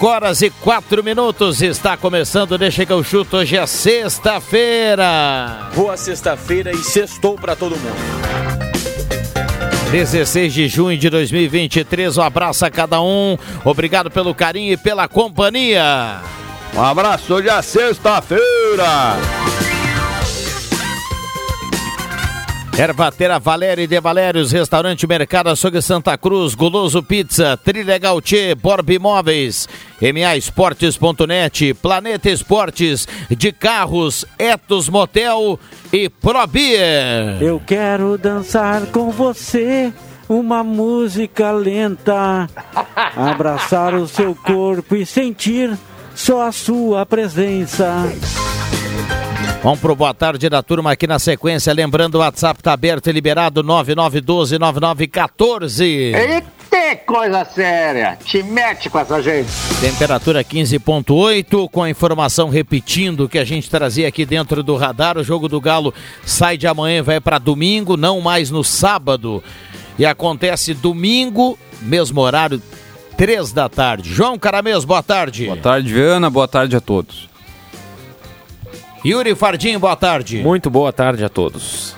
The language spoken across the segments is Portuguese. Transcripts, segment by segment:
Cinco horas e quatro minutos está começando, deixa que eu chuto, hoje é sexta-feira. Boa sexta-feira e sextou pra todo mundo. 16 de junho de 2023, um abraço a cada um, obrigado pelo carinho e pela companhia. Um abraço, hoje é sexta-feira. Ervatera Valéria e de Valérios, Restaurante Mercado Açougue Santa Cruz, Goloso Pizza, Trilegal Tchê, Borb Imóveis, MA Esportes.net, Planeta Esportes, de Carros, Etos Motel e Probier. Eu quero dançar com você uma música lenta, abraçar o seu corpo e sentir só a sua presença. Vamos pro boa tarde da turma aqui na sequência. Lembrando, o WhatsApp tá aberto e liberado 9912-9914. Eita, coisa séria! Te mete com essa gente. Temperatura 15.8, com a informação repetindo que a gente trazia aqui dentro do radar. O jogo do Galo sai de amanhã e vai para domingo, não mais no sábado. E acontece domingo, mesmo horário, três da tarde. João Caramês, boa tarde. Boa tarde, Viana. Boa tarde a todos. Yuri Fardim, boa tarde. Muito boa tarde a todos.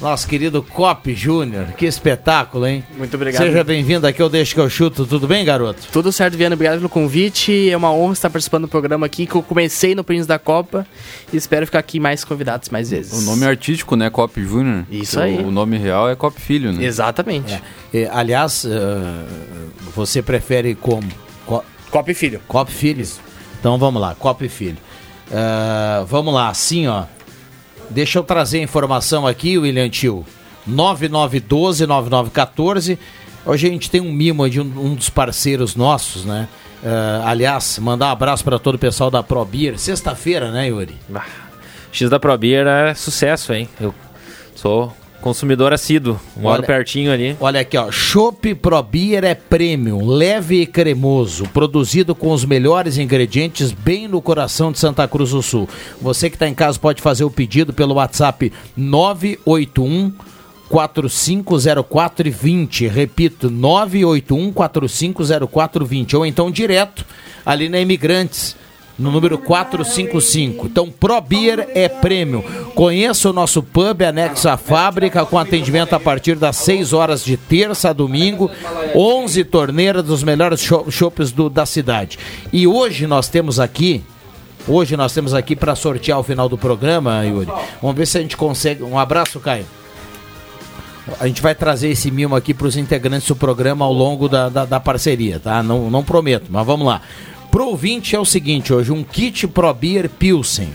Nosso querido Cop Júnior, que espetáculo, hein? Muito obrigado. Seja bem-vindo aqui, eu deixo que eu chuto. Tudo bem, garoto? Tudo certo, Viana. Obrigado pelo convite. É uma honra estar participando do programa aqui, que eu comecei no Príncipe da Copa e espero ficar aqui mais convidados mais vezes. O nome é artístico, né? Cop Júnior. Isso aí. O nome real é Cop Filho, né? Exatamente. É. É, aliás, uh, você prefere como? Co Cop Filho. Cop Filho. Então vamos lá, Cop Filho. Uh, vamos lá, assim ó. Deixa eu trazer a informação aqui, William Tio. 9912-9914. Hoje a gente tem um mimo de um, um dos parceiros nossos, né? Uh, aliás, mandar um abraço para todo o pessoal da ProBeer. Sexta-feira, né, Yuri? X da ProBeer é sucesso, hein? Eu sou consumidor assíduo, moro Olha- pertinho ali. Olha aqui, ó. Chopp Pro Beer é premium, leve e cremoso, produzido com os melhores ingredientes bem no coração de Santa Cruz do Sul. Você que está em casa pode fazer o pedido pelo WhatsApp 981 450420. Repito, 981 450420 ou então direto ali na Imigrantes no número 455. Então, Pro Beer é prêmio. Conheça o nosso pub anexo à fábrica com atendimento a partir das 6 horas de terça a domingo, 11 torneiras dos melhores chopes do- da cidade. E hoje nós temos aqui Hoje nós temos aqui para sortear o final do programa, Yuri. Vamos ver se a gente consegue. Um abraço, Caio. A gente vai trazer esse mimo aqui para os integrantes do programa ao longo da, da, da parceria, tá? Não, não prometo, mas vamos lá. Pro ouvinte é o seguinte hoje, um kit Pro Beer Pilsen.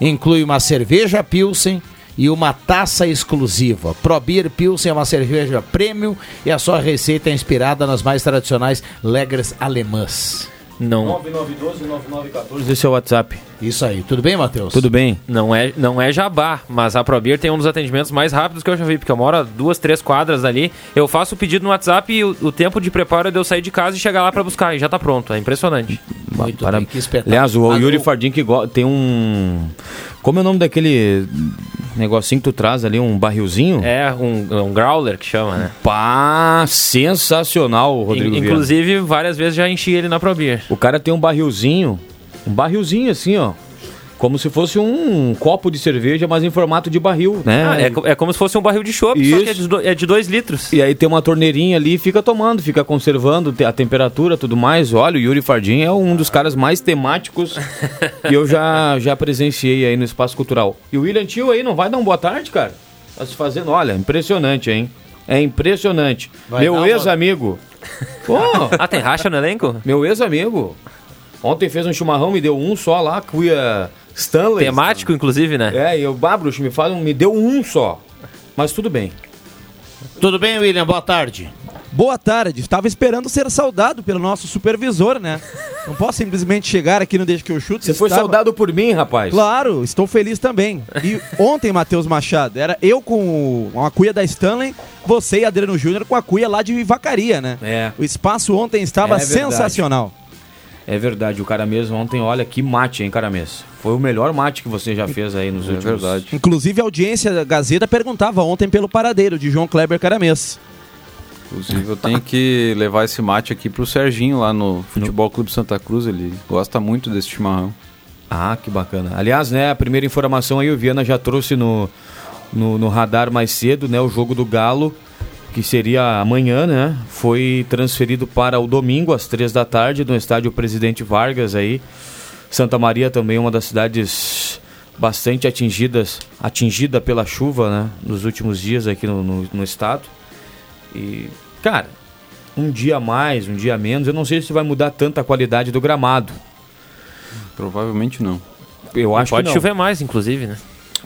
Inclui uma cerveja Pilsen e uma taça exclusiva. Pro Beer Pilsen é uma cerveja premium e a sua receita é inspirada nas mais tradicionais lagers alemãs. Não, 9912-9914, esse é o WhatsApp. Isso aí. Tudo bem, Matheus? Tudo bem? não é, não é jabá, mas a ProBeer tem um dos atendimentos mais rápidos que eu já vi, porque eu moro a duas, três quadras ali. Eu faço o pedido no WhatsApp e o, o tempo de preparo é de eu sair de casa e chegar lá pra buscar, e já tá pronto. É impressionante. Muito Para- bem, que espetáculo. Aliás, o Yuri o- Fardim que go- tem um. Como é o nome daquele negocinho que tu traz ali? Um barrilzinho? É um, um growler que chama, né? Pá, sensacional, Rodrigo. In- Viana. inclusive, várias vezes já enchi ele na ProBeer. O cara tem um barrilzinho, um barrilzinho assim, ó. Como se fosse um copo de cerveja, mas em formato de barril, né? Ah, é, é como se fosse um barril de chopp, só que é Isso. de, do- é de dois litros. E aí tem uma torneirinha ali e fica tomando, fica conservando a temperatura tudo mais. Olha, o Yuri Fardim é um dos caras mais temáticos que eu já, já presenciei aí no Espaço Cultural. E o William Tio aí não vai dar um boa tarde, cara? Tá se fazendo, olha, impressionante, hein? É impressionante. Vai meu uma- ex-amigo. Pô, Ah, tem racha no elenco? meu ex-amigo. Ontem fez um chimarrão, me deu um só lá, cuia Stanley. Temático, inclusive, né? É, e o Babruch me fala, me deu um só. Mas tudo bem. Tudo bem, William? Boa tarde. Boa tarde. Estava esperando ser saudado pelo nosso supervisor, né? Não posso simplesmente chegar aqui no Deixa que eu chuto. Você foi Estava- saudado por mim, rapaz? Claro, estou feliz também. E ontem, Matheus Machado, era eu com uma cuia da Stanley, você e Adriano Júnior com a cuia lá de Vacaria, né? É. O espaço ontem estava É verdade. sensacional. É verdade, o cara mesmo ontem, olha que mate, hein, cara mesmo. Foi o melhor mate que você já fez aí nos últimos. verdade. Inclusive, a audiência da Gazeta perguntava ontem pelo paradeiro de João Kleber Caramês. Inclusive, eu tenho que levar esse mate aqui pro Serginho lá no Futebol Clube Santa Cruz. Ele gosta muito desse chimarrão. Ah, que bacana. Aliás, né, a primeira informação aí o Viana já trouxe no, no, no radar mais cedo, né, o jogo do Galo, que seria amanhã, né, foi transferido para o domingo às três da tarde no estádio Presidente Vargas aí. Santa Maria também é uma das cidades bastante atingidas, atingida pela chuva, né, nos últimos dias aqui no, no, no estado. E, cara, um dia a mais, um dia menos, eu não sei se vai mudar tanto a qualidade do gramado. Provavelmente não. Eu acho Pode que não. chover mais, inclusive, né?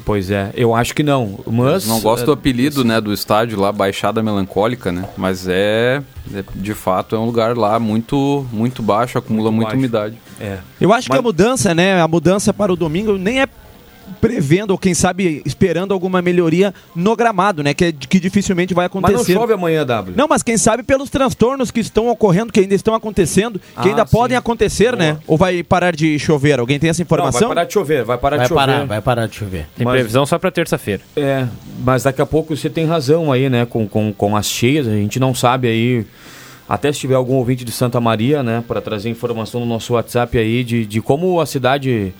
Pois é, eu acho que não. Mas Não gosto do apelido, né, do estádio lá, Baixada Melancólica, né? Mas é, é, de fato, é um lugar lá muito, muito baixo, acumula Muito muita baixo. umidade. É. Eu acho que Mas- a mudança, né? A mudança para o domingo nem é prevendo, ou quem sabe esperando alguma melhoria no gramado, né? Que, é- que dificilmente vai Mas não acontecer. chove amanhã, W. Não, mas quem sabe pelos transtornos que estão ocorrendo, que ainda estão acontecendo, que Ah, ainda sim. podem acontecer, né? Ou vai parar de chover? Alguém tem essa Não, informação? vai parar de chover, vai parar Vai de chover. parar, vai parar de chover. Tem Mas- previsão só pra terça-feira. É, mas daqui a pouco você tem razão aí, né? Com, com, com as cheias, a gente não sabe aí. Até se tiver algum ouvinte de Santa Maria, né? Para trazer informação no nosso WhatsApp aí de, de como a cidade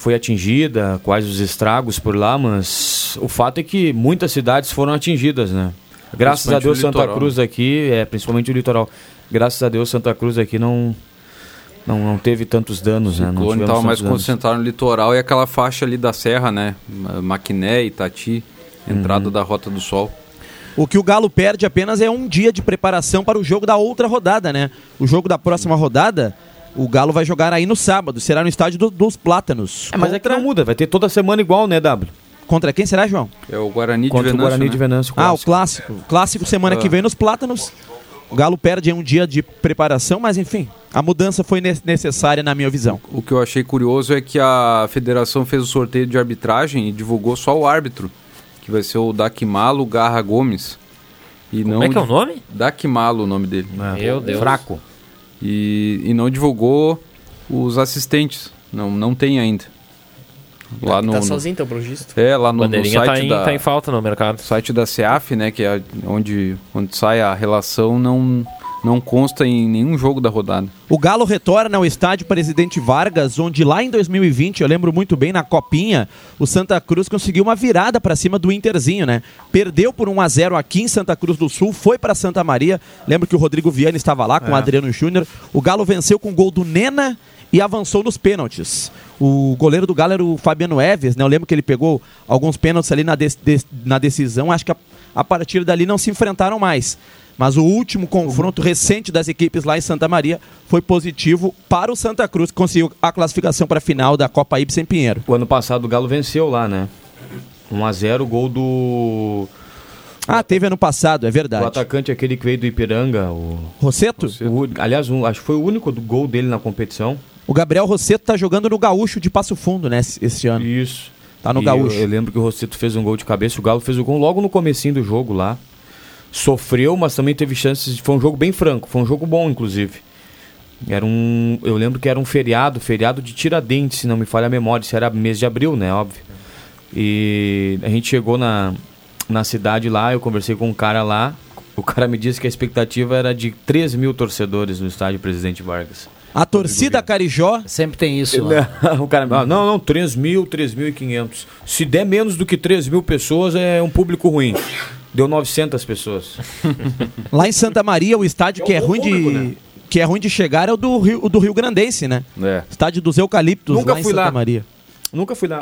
foi atingida, quais os estragos por lá, mas o fato é que muitas cidades foram atingidas, né? Graças a Deus Santa Cruz aqui, é, principalmente o litoral. Graças a Deus Santa Cruz aqui não não, não teve tantos danos, né? O Não ciclone tivemos estava mais tantos danos. concentrado no litoral e aquela faixa ali da serra, né? Ma- Maquiné, Itati, entrada Uhum. da Rota do Sol. O que o Galo perde apenas é um dia de preparação para o jogo da outra rodada, né? O jogo da próxima rodada, o Galo vai jogar aí no sábado, será no estádio do- dos Plátanos. É, mas é que não muda, vai ter toda semana igual, né, W? Contra quem será, João? É o Guarani de Contra o Venâncio, Guarani né? de Venâncio. Ah, o clássico. clássico. O clássico semana que vem nos Plátanos. O Galo perde um dia de preparação, mas enfim, a mudança foi ne- necessária na minha visão. O que eu achei curioso é que a federação fez o sorteio de arbitragem e divulgou só o árbitro, que vai ser o Dakimalo Garra Gomes. E Como não é que é o nome? Dakimalo o nome dele. Meu Deus. Fraco. E, e não divulgou os assistentes. Não, não tem ainda. Lá no, tá sozinho, então, pelo visto. é, lá no, no Bandeirinha site tá em, da tá em falta no mercado. site da CEAF, né, que é onde, onde sai a relação, não, não consta em nenhum jogo da rodada. O Galo retorna ao estádio Presidente Vargas, onde lá em 2020, eu lembro muito bem, na Copinha, o Santa Cruz conseguiu uma virada para cima do Interzinho, né? Perdeu por 1 a 0 aqui em Santa Cruz do Sul, foi para Santa Maria. Lembro que o Rodrigo Viana estava lá com o Adriano Júnior. O Galo venceu com o gol do Nena e avançou nos pênaltis. O goleiro do Galo era o Fabiano Eves, né? Eu lembro que ele pegou alguns pênaltis ali na, des- des- na decisão. Acho que a, a partir dali não se enfrentaram mais. Mas o último confronto recente das equipes lá em Santa Maria foi positivo para o Santa Cruz, que conseguiu a classificação para a final da Copa Ibsen Pinheiro. O ano passado o Galo venceu lá, né? 1x0, gol do, Ah, teve ano passado, é verdade. atacante aquele que veio do Ipiranga. O, Rosseto? o- aliás, um- acho que foi o único do gol dele na competição. O Gabriel Rosseto tá jogando no Gaúcho de Passo Fundo, né, esse esse ano. Isso. Tá no E Gaúcho. Eu, eu lembro que o Rosseto fez um gol de cabeça, o Galo fez o gol logo no comecinho do jogo lá. Sofreu, mas também teve chances. de- Foi um jogo bem franco, foi um jogo bom, inclusive. Era um. Eu lembro que era um feriado, feriado de Tiradentes, se não me falha a memória. Isso era mês de abril, né? Óbvio. E a gente chegou na, na cidade lá, eu conversei com um cara lá. O cara me disse que a expectativa era de 3 mil torcedores no estádio Presidente Vargas. A torcida Carijó Sempre tem isso lá. o cara, ah, não, não, 3 mil, 3.500. Se der menos do que 3 mil pessoas, é um público ruim. Deu 900 pessoas. Lá em Santa Maria, o estádio que é ruim de que é ruim de chegar é o do Rio, o do Rio Grandense, né? É. Estádio dos Eucaliptos Nunca lá em fui Santa lá. Maria. Nunca fui lá.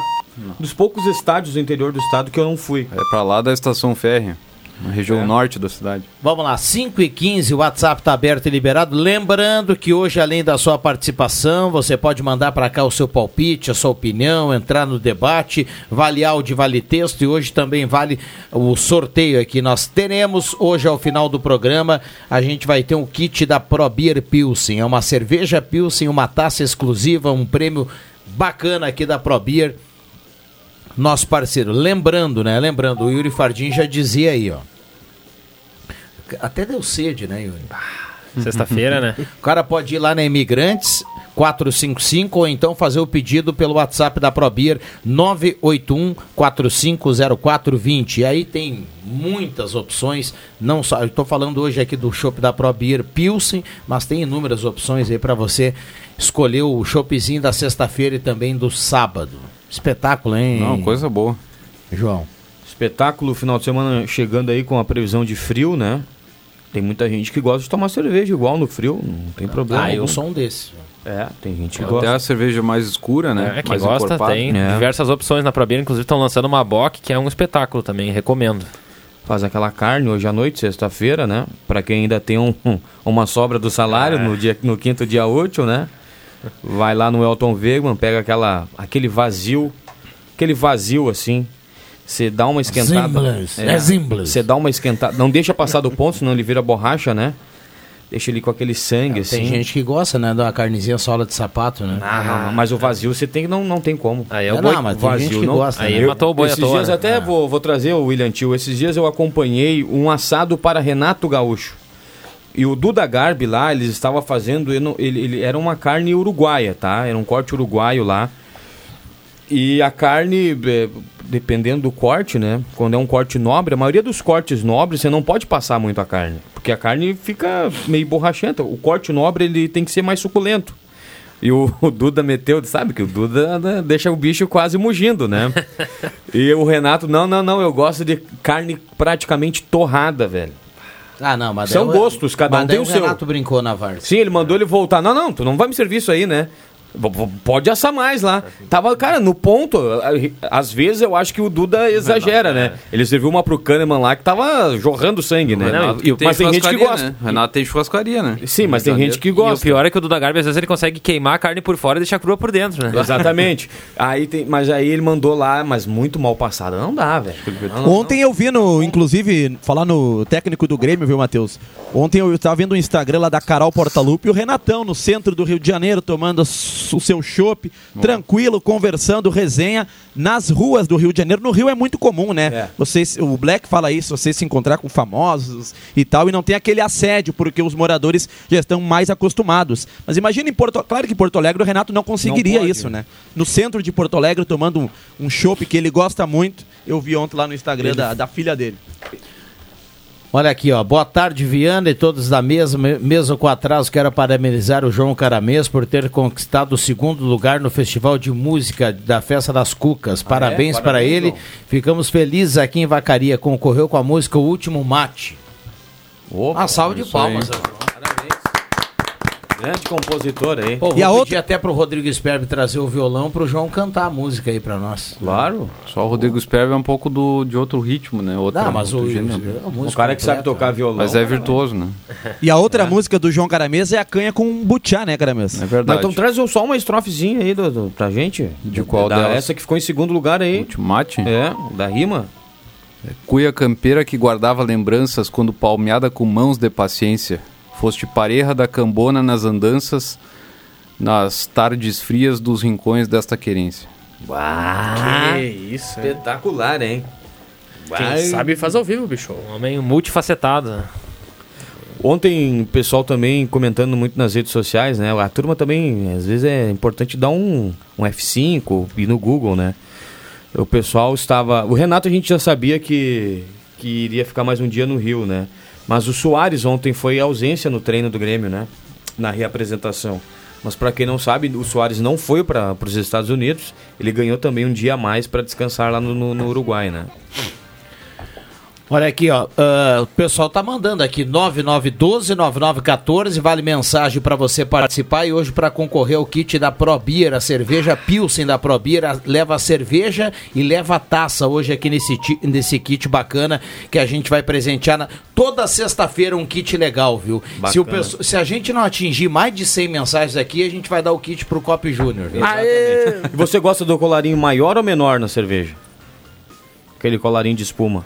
dos poucos estádios do interior do estado que eu não fui. É pra lá da estação férrea, na região É. norte da cidade. Vamos lá, 5 e 15 o WhatsApp está aberto e liberado. Lembrando que hoje, além da sua participação, você pode mandar para cá o seu palpite, a sua opinião, entrar no debate, vale áudio, vale texto e hoje também vale o sorteio aqui. Nós teremos hoje, ao final do programa, a gente vai ter um kit da Pro Beer Pilsen. É uma cerveja Pilsen, uma taça exclusiva, um prêmio bacana aqui da Pro Beer nosso parceiro. Lembrando, né? Lembrando, o Yuri Fardim já dizia aí, ó. Até deu sede, né, Yuri? Sexta-feira, né? O cara pode ir lá na Imigrantes 455 ou então fazer o pedido pelo WhatsApp da Probir 981 450420. E aí tem muitas opções, não só, eu estou falando hoje aqui do chopp da Probir Pilsen, mas tem inúmeras opções aí para você escolher o choppzinho da sexta-feira e também do sábado. Espetáculo, hein? Não, coisa boa. João. Espetáculo, final de semana chegando aí com a previsão de frio, né? Tem muita gente que gosta de tomar cerveja igual no frio, não tem problema. Ah, eu sou um desses. É, tem gente que Até gosta. a cerveja mais escura, né? É, quem mais gosta encorpada. tem É. diversas opções na Probir, inclusive estão lançando uma Bock, que é um espetáculo também, recomendo. Faz aquela carne hoje à noite, sexta-feira, né? Pra quem ainda tem um- um- uma sobra do salário no, dia, no quinto dia útil, né? Vai lá no Elton Wegman, pega aquela, aquele vazio, aquele vazio assim. Você dá uma esquentada. Simples, é simples. Você dá uma esquentada. Não deixa passar do ponto, senão ele vira borracha, né? Deixa ele com aquele sangue, assim. Tem gente que gosta, né, uma carnezinha sola de sapato, né? Ah, mas o vazio você tem que não, não tem como. Aí é É, o boi. não, mas tem gente que não. gosta. Aí né? matou o boi Esses dias né? até vou, vou trazer o William Tio. Esses dias eu acompanhei um assado para Renato Gaúcho. E o Duda Garbi lá, eles estavam fazendo. Ele, ele- era uma carne uruguaia, tá? Era um corte uruguaio lá. E a carne, é, dependendo do corte, né? Quando é um corte nobre, a maioria dos cortes nobres você não pode passar muito a carne. Porque a carne fica meio borrachenta. O corte nobre ele tem que ser mais suculento. E o, o Duda meteu, sabe que o Duda né, deixa o bicho quase mugindo, né? e o Renato, não, não, não, eu gosto de carne praticamente torrada, velho. Ah, não, mas São o- gostos, cada um tem o o seu. Renato brincou na Varsa. Sim, ele mandou ele voltar. Não, não, tu não vai me servir isso aí, né? Pode assar mais lá. Tava, cara, no ponto. Às vezes eu acho que o Duda exagera, né? Ele serviu uma pro Kahneman lá que tava jorrando sangue, né? Renato E- tem mas tem gente que gosta. Né? Renato tem churrascaria, né? Sim, mas tem gente que E o gosta. pior é que o Duda Garbi, às vezes, ele consegue queimar a carne por fora e deixar crua por dentro, né? Exatamente. aí tem, mas aí ele mandou lá, mas muito mal passada. Não dá, velho. Ontem eu vi no, inclusive, falar no técnico do Grêmio, viu, Matheus? Ontem eu estava vendo o Instagram lá da Carol Portalupe e o Renatão no centro do Rio de Janeiro tomando o seu chopp, tranquilo, conversando, resenha nas ruas do Rio de Janeiro. No Rio é muito comum, né? É. Vocês, o Black fala isso, você se encontrar com famosos e tal, e não tem aquele assédio, porque os moradores já estão mais acostumados. Mas imagina em Porto Claro que em Porto Alegre o Renato não conseguiria pode. isso, né? No centro de Porto Alegre, tomando um, um chopp que ele gosta muito. Eu vi ontem lá no Instagram da, da filha dele. Olha aqui, ó. Boa tarde, Viana e todos da mesa. Me- Mesmo com atraso, quero parabenizar o João Caramês por ter conquistado o segundo lugar no Festival de Música da Festa das Cucas. Parabéns, é? para ele. João. Ficamos felizes aqui em Vacaria. Concorreu com a música O Último Mate. Opa, Uma salva de isso palmas. aí. Grande compositor aí. Pô, E a outra- até pro Rodrigo Sperbe trazer o violão pro João cantar a música aí pra nós. Claro. Só o Rodrigo Sperber é um pouco do, de outro ritmo, né? Outro, Não, mas o, outro o, gênero. O cara que sabe tocar violão. Mas é virtuoso, né? E a outra música do João Caramês é a canha com butiá, né, Caramês? É Mas verdade. então traz só uma estrofezinha aí do, do- pra gente. De qual da, delas? Essa que ficou em segundo lugar aí. Ultimate. É, da rima. Cuia campeira que guardava lembranças quando palmeada com mãos de paciência. Foste pareja da cambona nas andanças, nas tardes frias dos rincões desta querência. Uau! Que isso, hein? Espetacular, hein? Quem sabe faz ao vivo, bicho. Um homem multifacetado. Ontem o pessoal também comentando muito nas redes sociais, né? A turma também, às vezes é importante dar um, um F5 e no Google, né? O pessoal estava. O Renato a gente já sabia que, que iria ficar mais um dia no Rio, né? Mas o Soares ontem foi ausência no treino do Grêmio, né? Na reapresentação. Mas para quem não sabe, o Soares não foi para os Estados Unidos. Ele ganhou também um dia a mais para descansar lá no, no- no Uruguai, né? Olha aqui, ó. ah, o pessoal tá mandando aqui 9912-9914. Vale mensagem para você participar. E hoje, para concorrer ao kit da Probier, a cerveja Pilsen da Probier, leva a cerveja e leva a taça hoje aqui nesse, nesse kit bacana que a gente vai presentear na- toda sexta-feira. Um kit legal, viu? Se, o se a gente não atingir mais de 100 mensagens aqui, a gente vai dar o kit pro Cop Júnior. E você gosta do colarinho maior ou menor na cerveja? Aquele colarinho de espuma.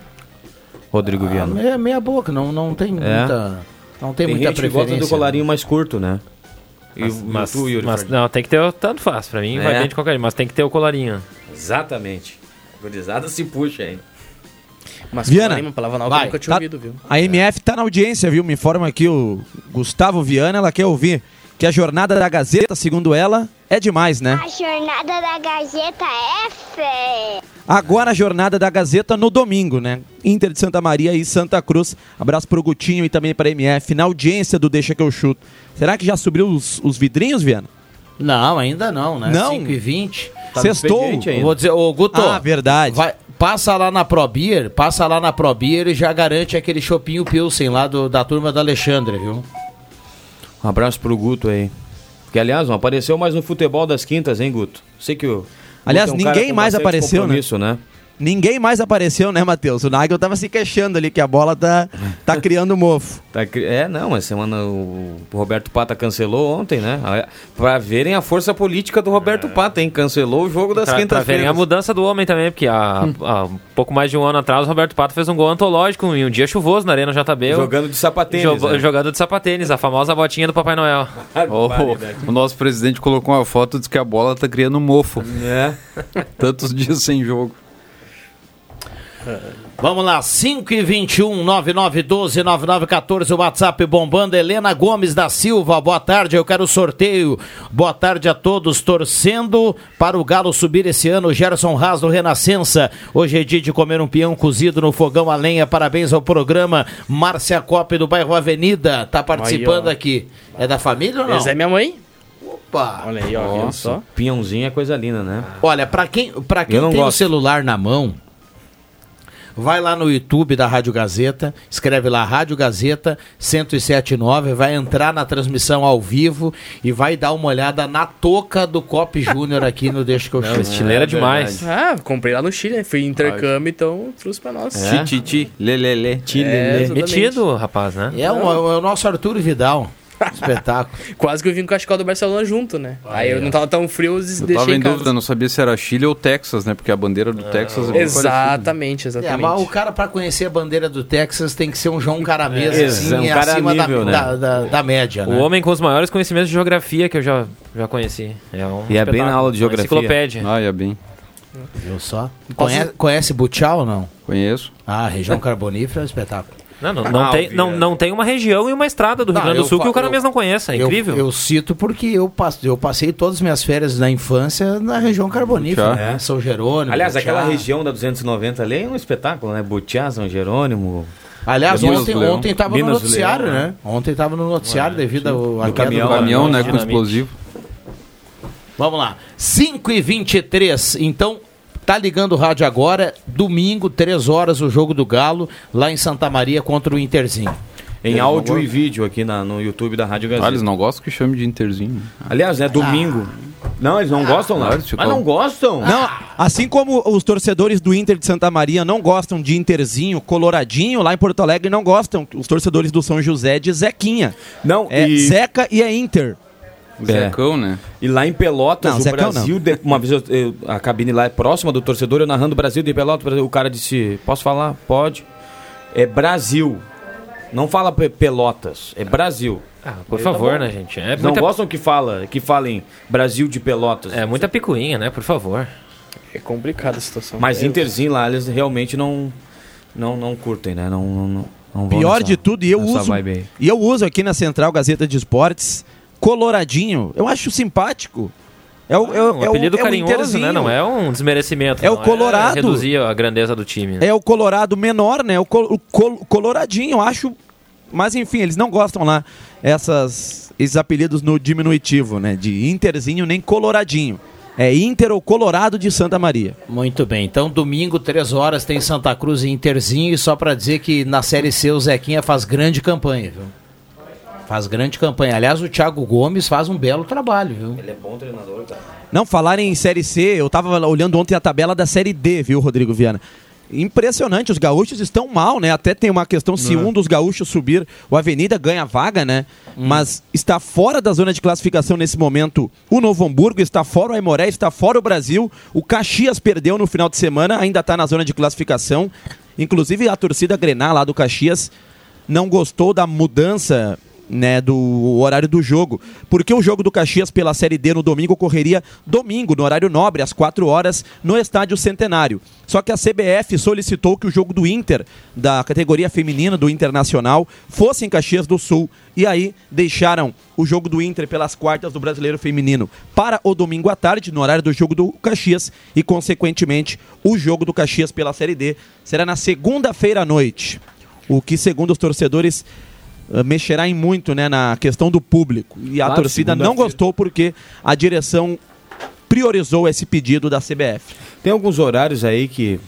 Rodrigo Ah, Viana. meia, meia boca, não, não tem É. muita. Não tem, Tem muita gente que preferência. gosta do colarinho mais curto, né? Mas, o- mas- tu, Yuri mas não, tem que ter, o- tanto faz. Pra mim vai É. bem de qualquer jeito, mas tem que ter o colarinho. Exatamente. Gurizada se puxa aí. Mas Viana, uma palavra nova vai, que eu nunca tinha tá- ouvido, viu? A MF tá na audiência, viu? Me informa aqui o Gustavo Viana, ela quer ouvir que a jornada da Gazeta, segundo ela, é demais, né? A jornada da Gazeta é fé. Agora a jornada da Gazeta no domingo, né? Inter de Santa Maria e Santa Cruz. Abraço pro Gutinho e também pra MF, na audiência do Deixa que eu chuto. Será que já subiu os, os vidrinhos, Viana? Não, ainda não, né? Não? 5 e 20. Tá Sextou? Eu Vou dizer, ô Guto, Ah, verdade. vai, passa lá na Probier, passa lá na Probier e já garante aquele chopinho Pilsen lá do, da turma do Alexandre, viu? Um abraço pro Guto aí. Que, aliás, não apareceu mais no futebol das quintas, hein, Guto? Sei que o. Aliás, ninguém mais apareceu, né? né? Ninguém mais apareceu, né, Matheus? O Nagel tava se queixando ali que a bola tá, tá criando mofo. Tá é, não, mas semana o Roberto Pata cancelou ontem, né? Pra verem a força política do Roberto Pata, hein? Cancelou o jogo das Pra, pra verem a mudança do homem também, porque há, há um pouco mais de um ano atrás o Roberto Pato fez um gol antológico em um dia chuvoso na Arena JB. Jogando de sapatênis, Jo- né? Jogando de sapatênis, a famosa botinha do Papai Noel. O, o nosso presidente colocou uma foto e disse que a bola tá criando mofo. É. Tantos dias sem jogo. Vamos lá, 5 e 21, 9912, 9914, o WhatsApp bombando. Helena Gomes da Silva, boa tarde, eu quero sorteio. Boa tarde a todos, torcendo para o Galo subir esse ano. Gerson Haas do Renascença. Hoje é dia de comer um peão cozido no fogão a lenha. Parabéns ao programa. Márcia Cop do bairro Avenida, tá participando Aí, aqui. É da família ou não? Essa é minha mãe? Opa! Olha aí, ó, Nossa, só. pinhãozinho é coisa linda, né? Olha, pra quem, pra quem tem o gosto. celular na mão, vai lá no YouTube da Rádio Gazeta, escreve lá Rádio Gazeta 1079, vai entrar na transmissão ao vivo e vai dar uma olhada na toca do Cop Júnior aqui no Deixa que eu chuto. Estileira demais. Ah, comprei lá no Chile, né? Fui em intercâmbio, então trouxe pra nós. É? Ti, ti, ti, lê, lê, lê. Ti, É, lelê. exatamente. Metido, rapaz, né? É, o, é o nosso Arthur Vidal. Espetáculo. Quase que eu vim com o cachecol do Barcelona junto, né? Aí eu não tava tão frio, eu Eu deixei tava em em casa. dúvida, não sabia se era Chile ou Texas, né? Porque a bandeira do Texas é bem parecida. Exatamente, É, exatamente. mas o cara, pra conhecer a bandeira do Texas, tem que ser um João Caramês, É, assim, um cara acima da- nível, né? da, da, da média, O né? homem com os maiores conhecimentos de geografia que eu já, já conheci. É um E é bem na aula de geografia. Enciclopédia. Ah, ia bem. Viu só? Conhece, conhece Butial ou não? Conheço. Ah, região carbonífera é um espetáculo. Não, não, não Ah, tem, não, não tem uma região e uma estrada do Rio Não, Grande do Sul que o cara eu- mesmo não conhece. É Eu- incrível. Eu, cito porque eu, passo, eu passei todas as minhas férias na infância na região carbonífera, né? São Jerônimo. Aliás, Butiá. aquela região da 290 ali é um espetáculo, né? Butiá, São Jerônimo. Aliás, Minas ontem, Leão. ontem tava no noticiário, Leão, né? Ontem tava no noticiário devido ao caminhão, do Caminhão, né? Com explosivo. Vamos lá. 5 e 23 Então, tá ligando o rádio agora. Domingo, 3 horas, o jogo do Galo, lá em Santa Maria contra o Interzinho. Em Eles não áudio e vídeo aqui na- no YouTube da Rádio Gazeta. Ah, eles não gostam que chame de Interzinho. Aliás, é domingo. Não, eles não gostam, lá. claro, Mas não gostam? Não, assim como os torcedores do Inter de Santa Maria não gostam de Interzinho, Coloradinho, lá em Porto Alegre não gostam. Os torcedores do São José de Zequinha. Não, É e, Zeca e é Inter. Zecão, né? e lá em Pelotas, Não, o Zecão Brasil. de- uma vez eu- eu- a cabine lá é próxima do torcedor, eu narrando Brasil de Pelotas. O cara disse: Posso falar? Pode. É Brasil. Não fala Pe- Pelotas, é Brasil. Ah, por tá favor, bom. né, gente? É Eles não muita, gostam que, fala, que falem Brasil de Pelotas. é muita picuinha, né? Por favor. É complicada a situação. Mas Eu- Interzinho lá, eles realmente não, não, não curtem, né? Não, não, não, Pior nessa- de tudo, e eu uso. E eu uso aqui na Central Gazeta de Esportes, Coloradinho. Eu acho simpático. É o, é, o- um é o- apelido é o carinhoso, Interzinho. né? Não é um desmerecimento. É o não Colorado. reduzir a grandeza do time. né? É o Colorado menor, né? O, col- o col- Coloradinho, eu acho. Mas enfim, eles não gostam lá essas, esses apelidos no diminutivo, né? De Interzinho nem Coloradinho. É Inter ou Colorado de Santa Maria. Muito bem, então domingo, 3 horas, tem Santa Cruz e Interzinho. E só pra dizer que na Série C o Zequinha faz grande campanha, viu? Faz grande campanha. Aliás, o Thiago Gomes faz um belo trabalho, viu? Ele é bom treinador, cara. Não, falar em Série C, eu tava olhando ontem a tabela da Série D, viu, Rodrigo Viana? Impressionante, os gaúchos estão mal, né? Até tem uma questão, se Não um dos gaúchos subir, o Avenida ganha vaga, né? Mas está fora da zona de classificação nesse momento o Novo Hamburgo, está fora o Aimoré, está fora o Brasil. O Caxias perdeu no final de semana, ainda está na zona de classificação. Inclusive a torcida Grená lá do Caxias não gostou da mudança né, do horário do jogo, porque o jogo do Caxias pela Série D no domingo ocorreria domingo, no horário nobre, às 4 horas, no Estádio Centenário. Só que a CBF solicitou que o jogo do Inter, da categoria feminina do Internacional, fosse em Caxias do Sul. E aí deixaram o jogo do Inter pelas quartas do Brasileiro Feminino para o domingo à tarde, no horário do jogo do Caxias, e consequentemente o jogo do Caxias pela Série D será na segunda-feira à noite. O que, segundo os torcedores, mexerá em muito né, na questão do público. E a Claro, torcida não gostou porque a direção priorizou esse pedido da CBF. Tem alguns horários aí que,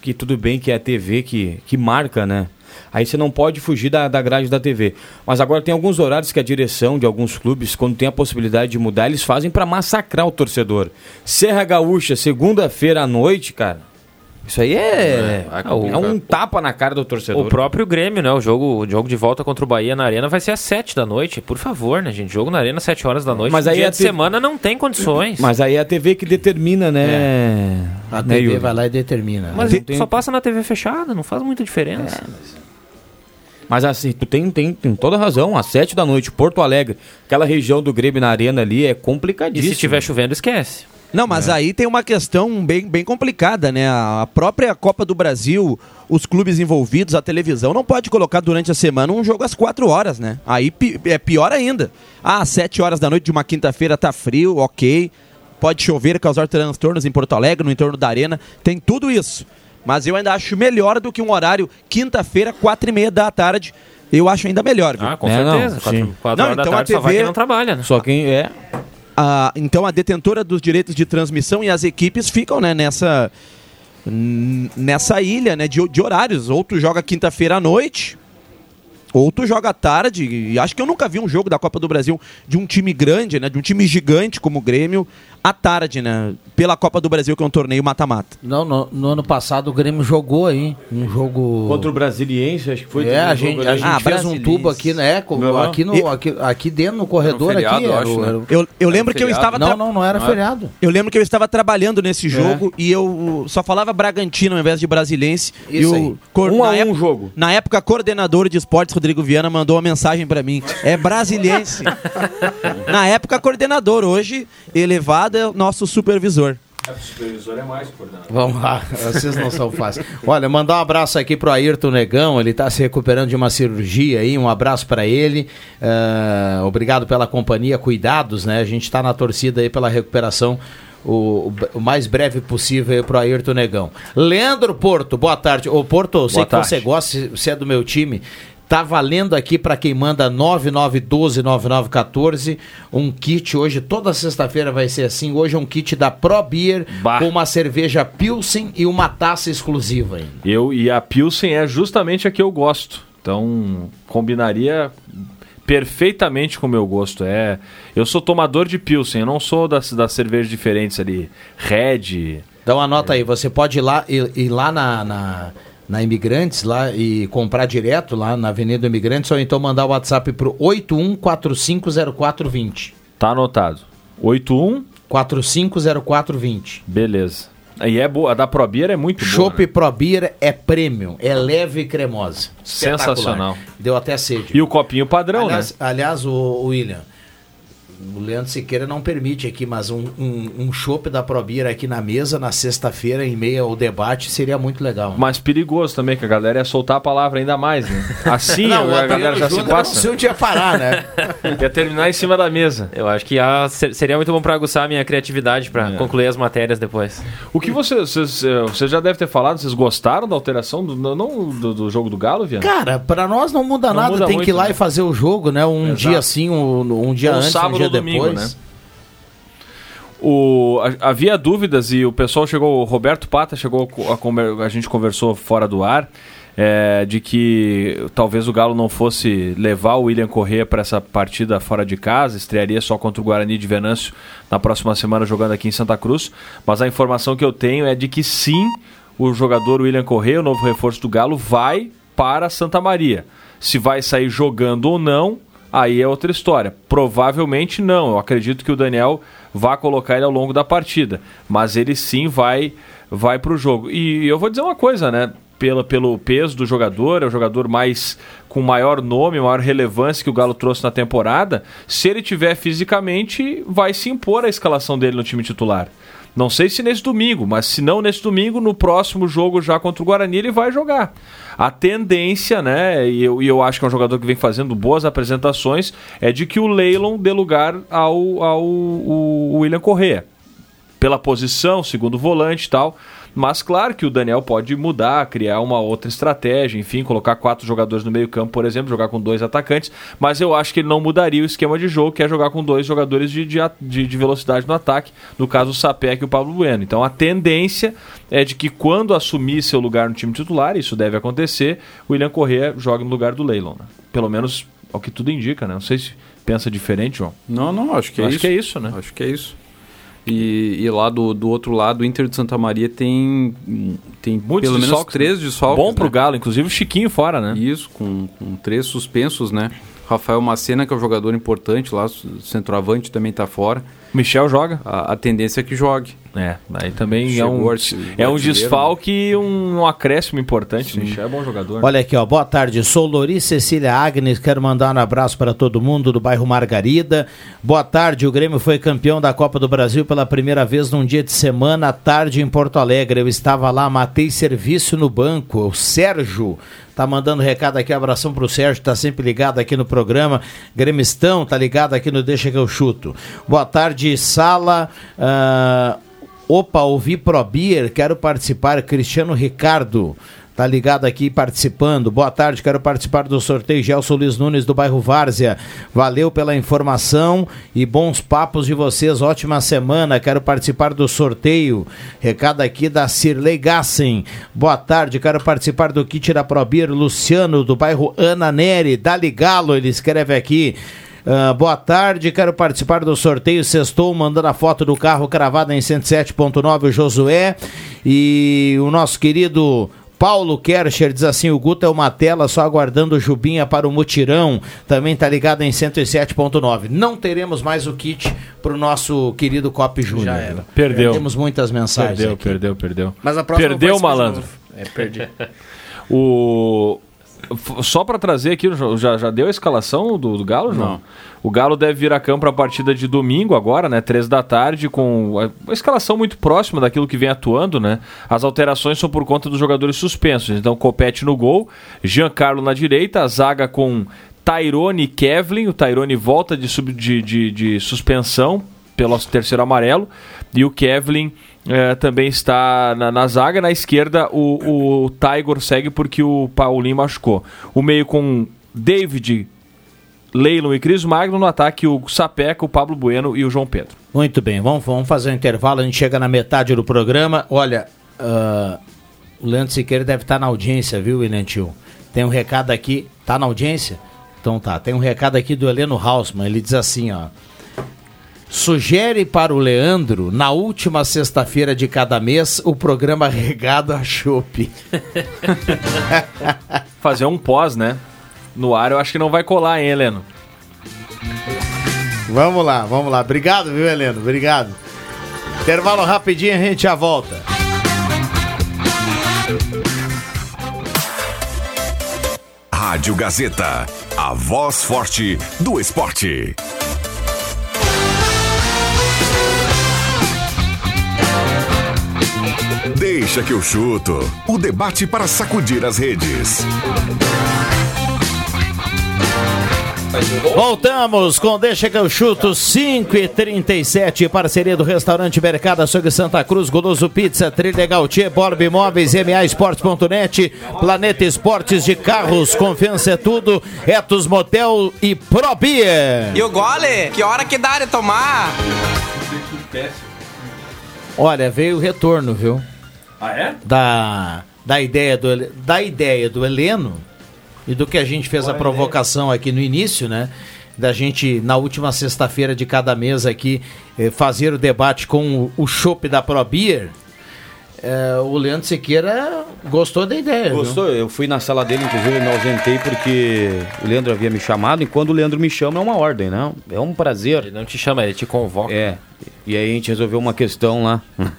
que tudo bem que é a TV que, que marca, né? Aí você não pode fugir da, da grade da TV. Mas agora tem alguns horários que a direção de alguns clubes, quando tem a possibilidade de mudar, eles fazem pra massacrar o torcedor. Serra Gaúcha, segunda-feira à noite, cara. Isso aí é, É, é, um tapa na cara do torcedor. O próprio Grêmio, né? O jogo, o jogo de volta contra o Bahia na Arena vai ser às 7 da noite. Por favor, né, gente? Jogo na Arena às 7 horas da noite. Mas Mas aí dia a de te- semana não tem condições. Mas aí é a TV que determina, né? A né, TV Yuri? vai lá e determina. Mas né? só passa na TV fechada, não faz muita diferença. Mas assim, tu tem, tem, tem toda razão. Às sete da noite, Porto Alegre, aquela região do Grêmio na arena ali é E complicadíssimo. se tiver chovendo, esquece. Não, mas aí tem uma questão bem, bem complicada, né? A própria Copa do Brasil, os clubes envolvidos, a televisão, não pode colocar durante a semana um jogo às 4 horas, né? Aí pi- é pior ainda. Ah, às 7 horas da noite de uma quinta-feira tá frio, ok. Pode chover, causar transtornos em Porto Alegre, no entorno da arena. Tem tudo isso. Mas eu ainda acho melhor do que um horário quinta-feira, 4 e meia da tarde. Eu acho ainda melhor, viu? Ah, com É, não, certeza. sim. 4, quatro Não, horas da então a tarde só vai TV quem não trabalha, né? Só quem é. A- então a detentora dos direitos de transmissão e as equipes ficam né, nessa nessa ilha né, de, de horários. Ou tu joga quinta-feira à noite, ou tu joga tarde. E acho que eu nunca vi um jogo da Copa do Brasil de um time grande, né, de um time gigante como o Grêmio, à tarde, né, pela Copa do Brasil, que é um torneio mata-mata. Não, no, no ano passado o Grêmio jogou aí um jogo. Contra o Brasiliense, acho que foi. É, a jogo gente, a gente Ah, fez um Brasiliense. tubo aqui, né? Não. aqui, no, aqui, aqui dentro no corredor feriado, aqui. eu era acho, né? era o- Eu, eu lembro que eu estava Não, não, não era feriado. Eu lembro que eu estava trabalhando nesse jogo e eu só falava Bragantino ao invés de Brasilense. Isso e aí. o cor- Um a um época- jogo. Na época, coordenador de esportes, Rodrigo Viana, mandou uma mensagem pra mim. É brasiliense. na época, coordenador. Hoje, elevado é o nosso supervisor. Vamos lá, vocês não são fáceis. Olha, mandar um abraço aqui pro Ayrton Negão, ele tá se recuperando de uma cirurgia aí, um abraço para ele. Ah, obrigado pela companhia, cuidados, né? A gente tá na torcida aí pela recuperação. O, o- o mais breve possível aí pro Ayrton Negão. Leandro Porto, boa tarde. Ô Porto, eu sei Boa que tarde. você gosta, você é do meu time. Tá valendo aqui para quem manda 99129914 um kit hoje, toda sexta-feira vai ser assim. Hoje é um kit da Pro Beer Bah. com uma cerveja Pilsen e uma taça exclusiva ainda. Eu e a Pilsen é justamente a que eu gosto. Então, combinaria perfeitamente com o meu gosto. É, eu sou tomador de Pilsen, eu não sou das, das cervejas diferentes ali. Red. Então anota aí, você pode ir lá, ir, ir lá na, na, na Imigrantes lá e comprar direto lá na Avenida Imigrantes ou então mandar o WhatsApp pro 81450420. Tá anotado. 81, 450420. beleza. E é boa, a da ProBeer é muito boa. Chopp né? Pro Beer é premium, é leve e cremosa. Sensacional. Deu até sede. E o copinho padrão, aliás, né? aliás, o, William, o Leandro Siqueira não permite aqui, mas um, um, um chopp da Probira aqui na mesa na sexta-feira, em meio ao debate, seria muito legal. Mas perigoso também, que a galera ia soltar a palavra ainda mais, né? Assim Não, a galera já se eu não sei passa. onde ia parar, né? Ia terminar em cima da mesa. Eu acho que ser- seria muito bom pra aguçar a minha criatividade É. pra concluir as matérias depois. O que vocês, vocês, eh, vocês já devem ter falado, vocês gostaram da alteração do, não- do, do jogo do Galo, Viana? Cara, pra nós não muda Não nada, muda tem muito, que ir lá né? e fazer o jogo, né? Um Exato. dia assim, um, um dia Ou antes, sábado um dia domingo, depois. né? O, a- havia dúvidas e o pessoal chegou, o Roberto Pata chegou, a, conver- a gente conversou fora do ar, é, de que talvez o Galo não fosse levar o William Corrêa para essa partida fora de casa, estrearia só contra o Guarani de Venâncio na próxima semana jogando aqui em Santa Cruz, mas a informação que eu tenho é de que sim, o jogador William Corrêa, o novo reforço do Galo, vai para Santa Maria. Se vai sair jogando ou não, aí é outra história. Provavelmente não. Eu acredito que o Daniel vá colocar ele ao longo da partida. Mas ele sim vai vai para o jogo. E eu vou dizer uma coisa, né? Pela, pelo peso do jogador, é o jogador mais com maior nome, maior relevância que o Galo trouxe na temporada. Se ele tiver fisicamente, vai se impor a escalação dele no time titular. Não sei se nesse domingo, mas se não nesse domingo, no próximo jogo já contra o Guarani ele vai jogar. A tendência, né, e eu, e eu acho que é um jogador que vem fazendo boas apresentações, é de que o Leilon dê lugar ao, ao o William Correa. Pela posição, segundo volante e tal. Mas claro que o Daniel pode mudar, criar uma outra estratégia, enfim, colocar quatro jogadores no meio-campo, por exemplo, jogar com dois atacantes. Mas eu acho que ele não mudaria o esquema de jogo, que é jogar com dois jogadores de, de, de- de velocidade no ataque, no caso o Sapec e o Pablo Bueno. Então a tendência é de que quando assumir seu lugar no time titular, isso deve acontecer, o William Corrêa joga no lugar do Leilon. né? Pelo menos é o que tudo indica, né? Não sei se pensa diferente, João. Não, não, acho que é acho isso. que é isso, né? Acho que é isso. E, e lá do, do outro lado, o Inter de Santa Maria tem, tem Muitos pelo menos desfalques, três né? desfalques. Bom pro né? Galo, inclusive o Chiquinho fora, né? Isso, com, com três suspensos, né? Rafael Macena, que é um jogador importante lá, centroavante, também tá fora. Michel joga? A, a tendência é que jogue. É, aí também é um, o é um desfalque e um, um acréscimo importante. O Michel é bom jogador. Olha aqui, ó. Boa tarde. Sou Lori Cecília Agnes. Quero mandar um abraço para todo mundo do bairro Margarida. Boa tarde. O Grêmio foi campeão da Copa do Brasil pela primeira vez num dia de semana à tarde em Porto Alegre. Eu estava lá, matei serviço no banco. O Sérgio tá mandando recado aqui. Abração pro Sérgio, tá sempre ligado aqui no programa. Gremistão, tá ligado aqui no Deixa que eu chuto. Boa tarde, Sala. Ah, Opa, ouvi Pro Beer, quero participar. Cristiano Ricardo, tá ligado aqui participando. Boa tarde, quero participar do sorteio Gelson Luiz Nunes do bairro Várzea. Valeu pela informação e bons papos de vocês. Ótima semana, quero participar do sorteio. Recado aqui da Cirlei Gassen. Boa tarde, quero participar do kit da Pro Beer. Luciano do bairro Ana Neri, Dali Galo, ele escreve aqui. Ah, boa tarde, quero participar do sorteio Sextou, mandando a foto do carro cravada em 107.9, o Josué. E o nosso querido Paulo Kercher diz assim: o Guto é uma tela só aguardando o Jubinha para o mutirão. Também tá ligado em 107.9. Não teremos mais o kit pro nosso querido Cop Júnior. Já era. Perdeu. Temos muitas mensagens. Perdeu, aqui. perdeu, perdeu. Mas a próxima Perdeu, malandro. É, perdi. O... Só pra trazer aqui, já, já deu a escalação do, do Galo, João? Não. O Galo deve vir a campo a partida de domingo agora, né? Três da tarde, com a- uma escalação muito próxima daquilo que vem atuando, né? As alterações são por conta dos jogadores suspensos. Então, Copete no gol, Giancarlo na direita, a zaga com Tairone e Kevlin. O Tairone volta de, sub, de, de, de suspensão pelo terceiro amarelo. E o Kevlin eh, também está na, na zaga. Na esquerda, o, o Tiger segue porque o Paulinho machucou. O meio com David, Leilon e Cris Magno. No ataque, o Sapeca, o Pablo Bueno e o João Pedro. Muito bem, vamos, vamos fazer um intervalo. A gente chega na metade do programa. Olha, ah, o Leandro Siqueira deve estar na audiência, viu, William Tio? Tem um recado aqui. Tá na audiência? Então tá. Tem um recado aqui do Heleno Hausmann. Ele diz assim, ó. Sugere para o Leandro, na última sexta-feira de cada mês, o programa Regado a Chope. Fazer um pós, né? No ar, eu acho que não vai colar, hein, Heleno? Vamos lá, vamos lá. Obrigado, viu, Heleno? Obrigado. Intervalo rapidinho, a gente já volta. Rádio Gazeta, a voz forte do esporte. Deixa que eu chuto. O debate para sacudir as redes. Voltamos com Deixa que eu chuto 5 e 37 parceria do restaurante Mercado Açougue Santa Cruz, Goloso Pizza, Trilha Gautier, Borb Imóveis, MA Esportes.net, Planeta Esportes de Carros, Confiança é Tudo, Etos Motel e Pro Beer. E o gole? Que hora que dá de tomar? Olha, veio o retorno, viu? Ah, é? Da, da, ideia do, da ideia do Heleno e do que a gente fez a provocação aqui no início, né? Da gente, na última sexta-feira de cada mês aqui, eh, fazer o debate com o, chopp da Pro Beer. Eh, o Leandro Siqueira gostou da ideia. viu? Gostou? Eu fui na sala dele, inclusive, me ausentei porque o Leandro havia me chamado. E quando o Leandro me chama, é uma ordem, né? É um prazer. Ele não te chama, ele te convoca. É. E aí a gente resolveu uma questão lá.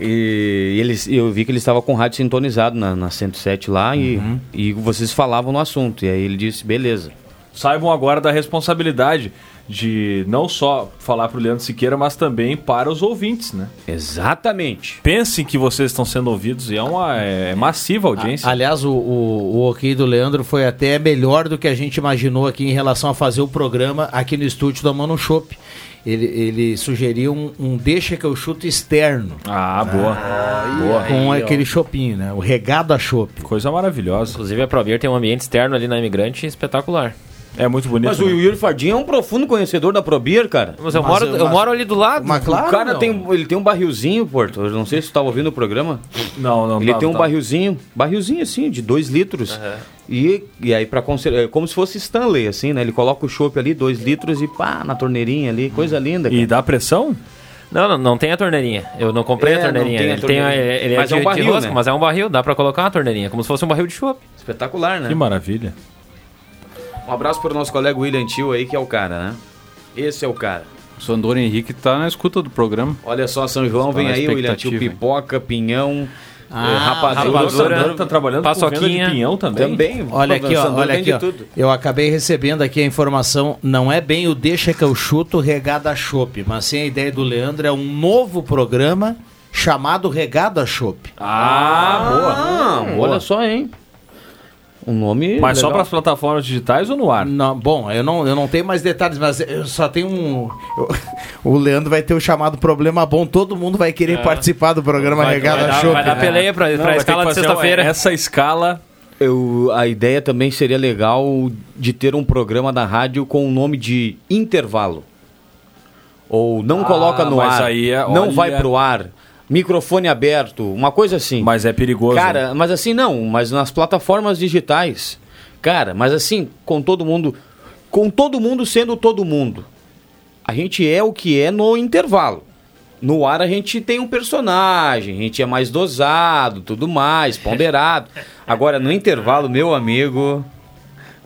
E eles, eu vi que ele estava com o rádio sintonizado na, na 107 lá e, e vocês falavam no assunto. E aí ele disse, beleza. Saibam agora da responsabilidade de não só falar para o Leandro Siqueira, mas também para os ouvintes, né? Exatamente. Pensem que vocês estão sendo ouvidos e é uma é massiva a audiência. Aliás, o, o, o ok do Leandro foi até melhor do que a gente imaginou aqui em relação a fazer o programa aqui no estúdio da Mano Shop. Ele, ele sugeriu um, um deixa que eu chuto externo. Ah, boa. boa. Com aquele chopinho, né? O regado a chopp. Coisa maravilhosa. Inclusive a ProBeer tem um ambiente externo ali na Imigrante espetacular. É muito bonito. Mas o Yuri Fardinho é um profundo conhecedor da Probir, cara. Mas eu, moro, eu moro ali do lado. Mas claro, o cara não. tem, ele tem um barrilzinho, Porto. Eu não sei se tu tá ouvindo o programa. Não, não. Ele tá, tem um tá. barrilzinho, barrilzinho assim, de 2 litros. E, e aí, pra conservar, é como se fosse Stanley, assim, né? Ele coloca o chopp ali, 2 litros e pá, na torneirinha ali, coisa linda. E cara. dá pressão? Não, não, não tem a torneirinha. Eu não comprei É, a não torneirinha. tem a ele tem a- torneirinha. ele Mas é, é de, um barril, de rosca, né? mas é um barril, dá pra colocar uma torneirinha, como se fosse um barril de chopp. Espetacular, né? Que maravilha. Um abraço pro nosso colega William Tio aí, que é o cara, né? Esse é o cara. O Sandor Henrique tá na escuta do programa. Olha só, São João, Está vem aí, William Tio, hein? pipoca, pinhão, Ah, eh, rapadura. O rapadura, tá trabalhando com venda paçoquinha. de pinhão também. Também. Olha aqui, ó, olha aqui, ó. tudo. Eu acabei recebendo aqui a informação, não é bem o Deixa que eu chuto Regada Chopp, mas sim a ideia do Leandro é um novo programa chamado Regada Chopp. Ah, boa. Ah, olha só, hein? Um nome. Mas só legal. para as plataformas digitais ou no ar? Não, bom, eu não, eu não tenho mais detalhes, mas eu só tenho um. eu- o Leandro vai ter o chamado problema bom, todo mundo vai querer participar do programa Regada Vai dar, Chopp. vai dar peleia Não, vai ter escala de sexta-feira. Essa escala. Eu, a ideia também seria legal de ter um programa da rádio com o nome de intervalo. Ou não Ah, coloca no ar, aí é- não olha- vai pro ar, microfone aberto, uma coisa assim. Mas é perigoso. Cara, mas assim não, mas nas plataformas digitais. Cara, mas assim, com todo mundo, com todo mundo sendo todo mundo. A gente é o que é no intervalo. No ar a gente tem um personagem, a gente é mais dosado, tudo mais, ponderado. Agora no intervalo, meu amigo,